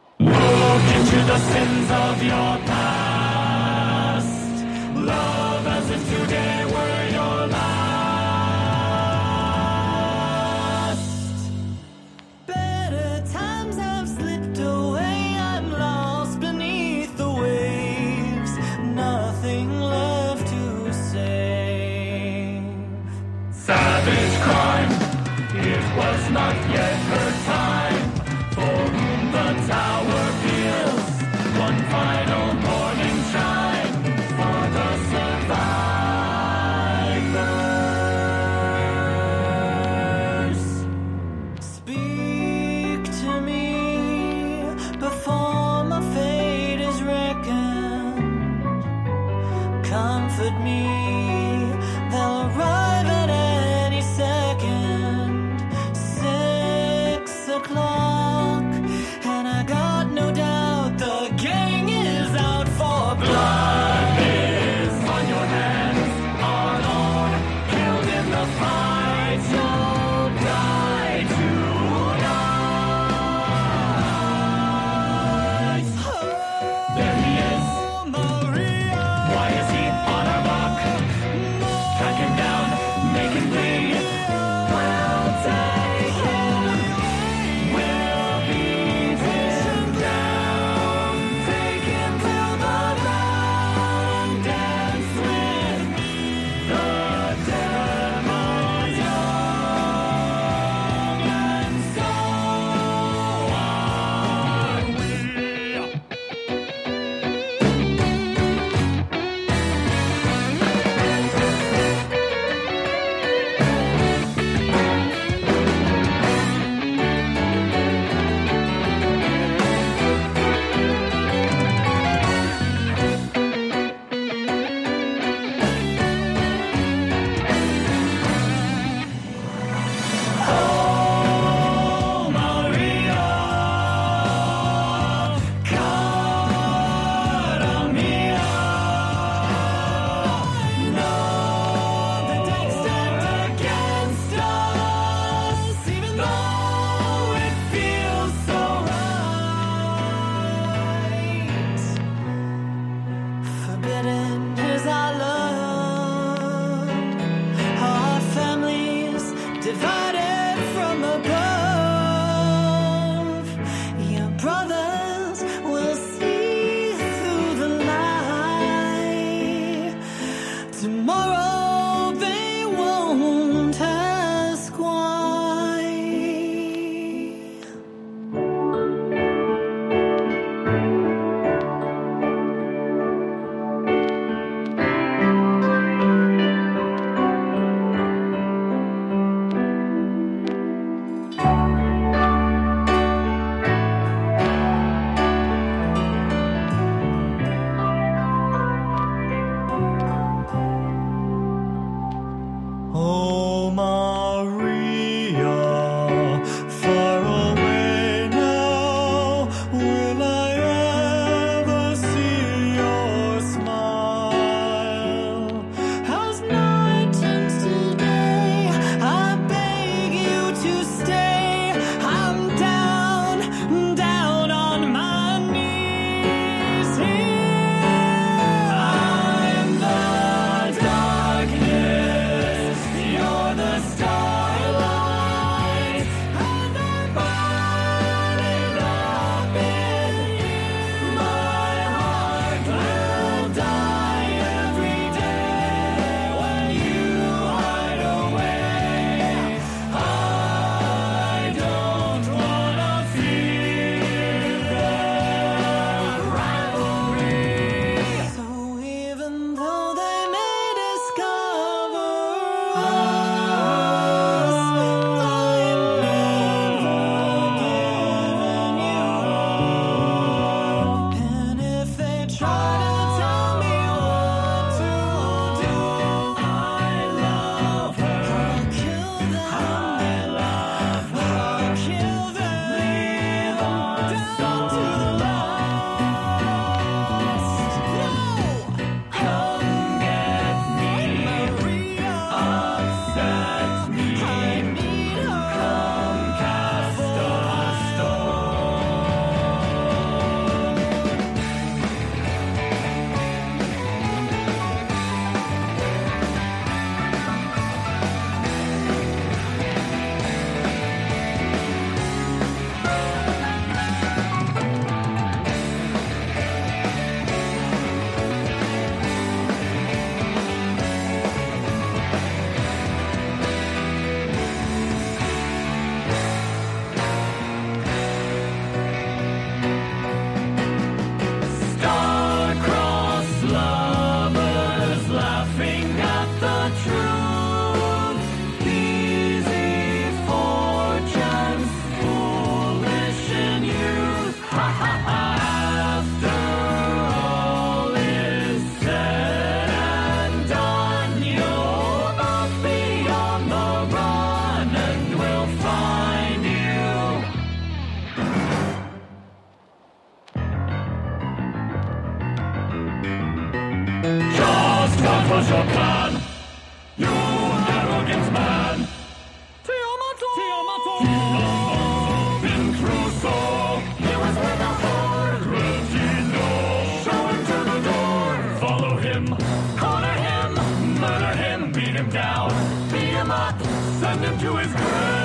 send him to his grave.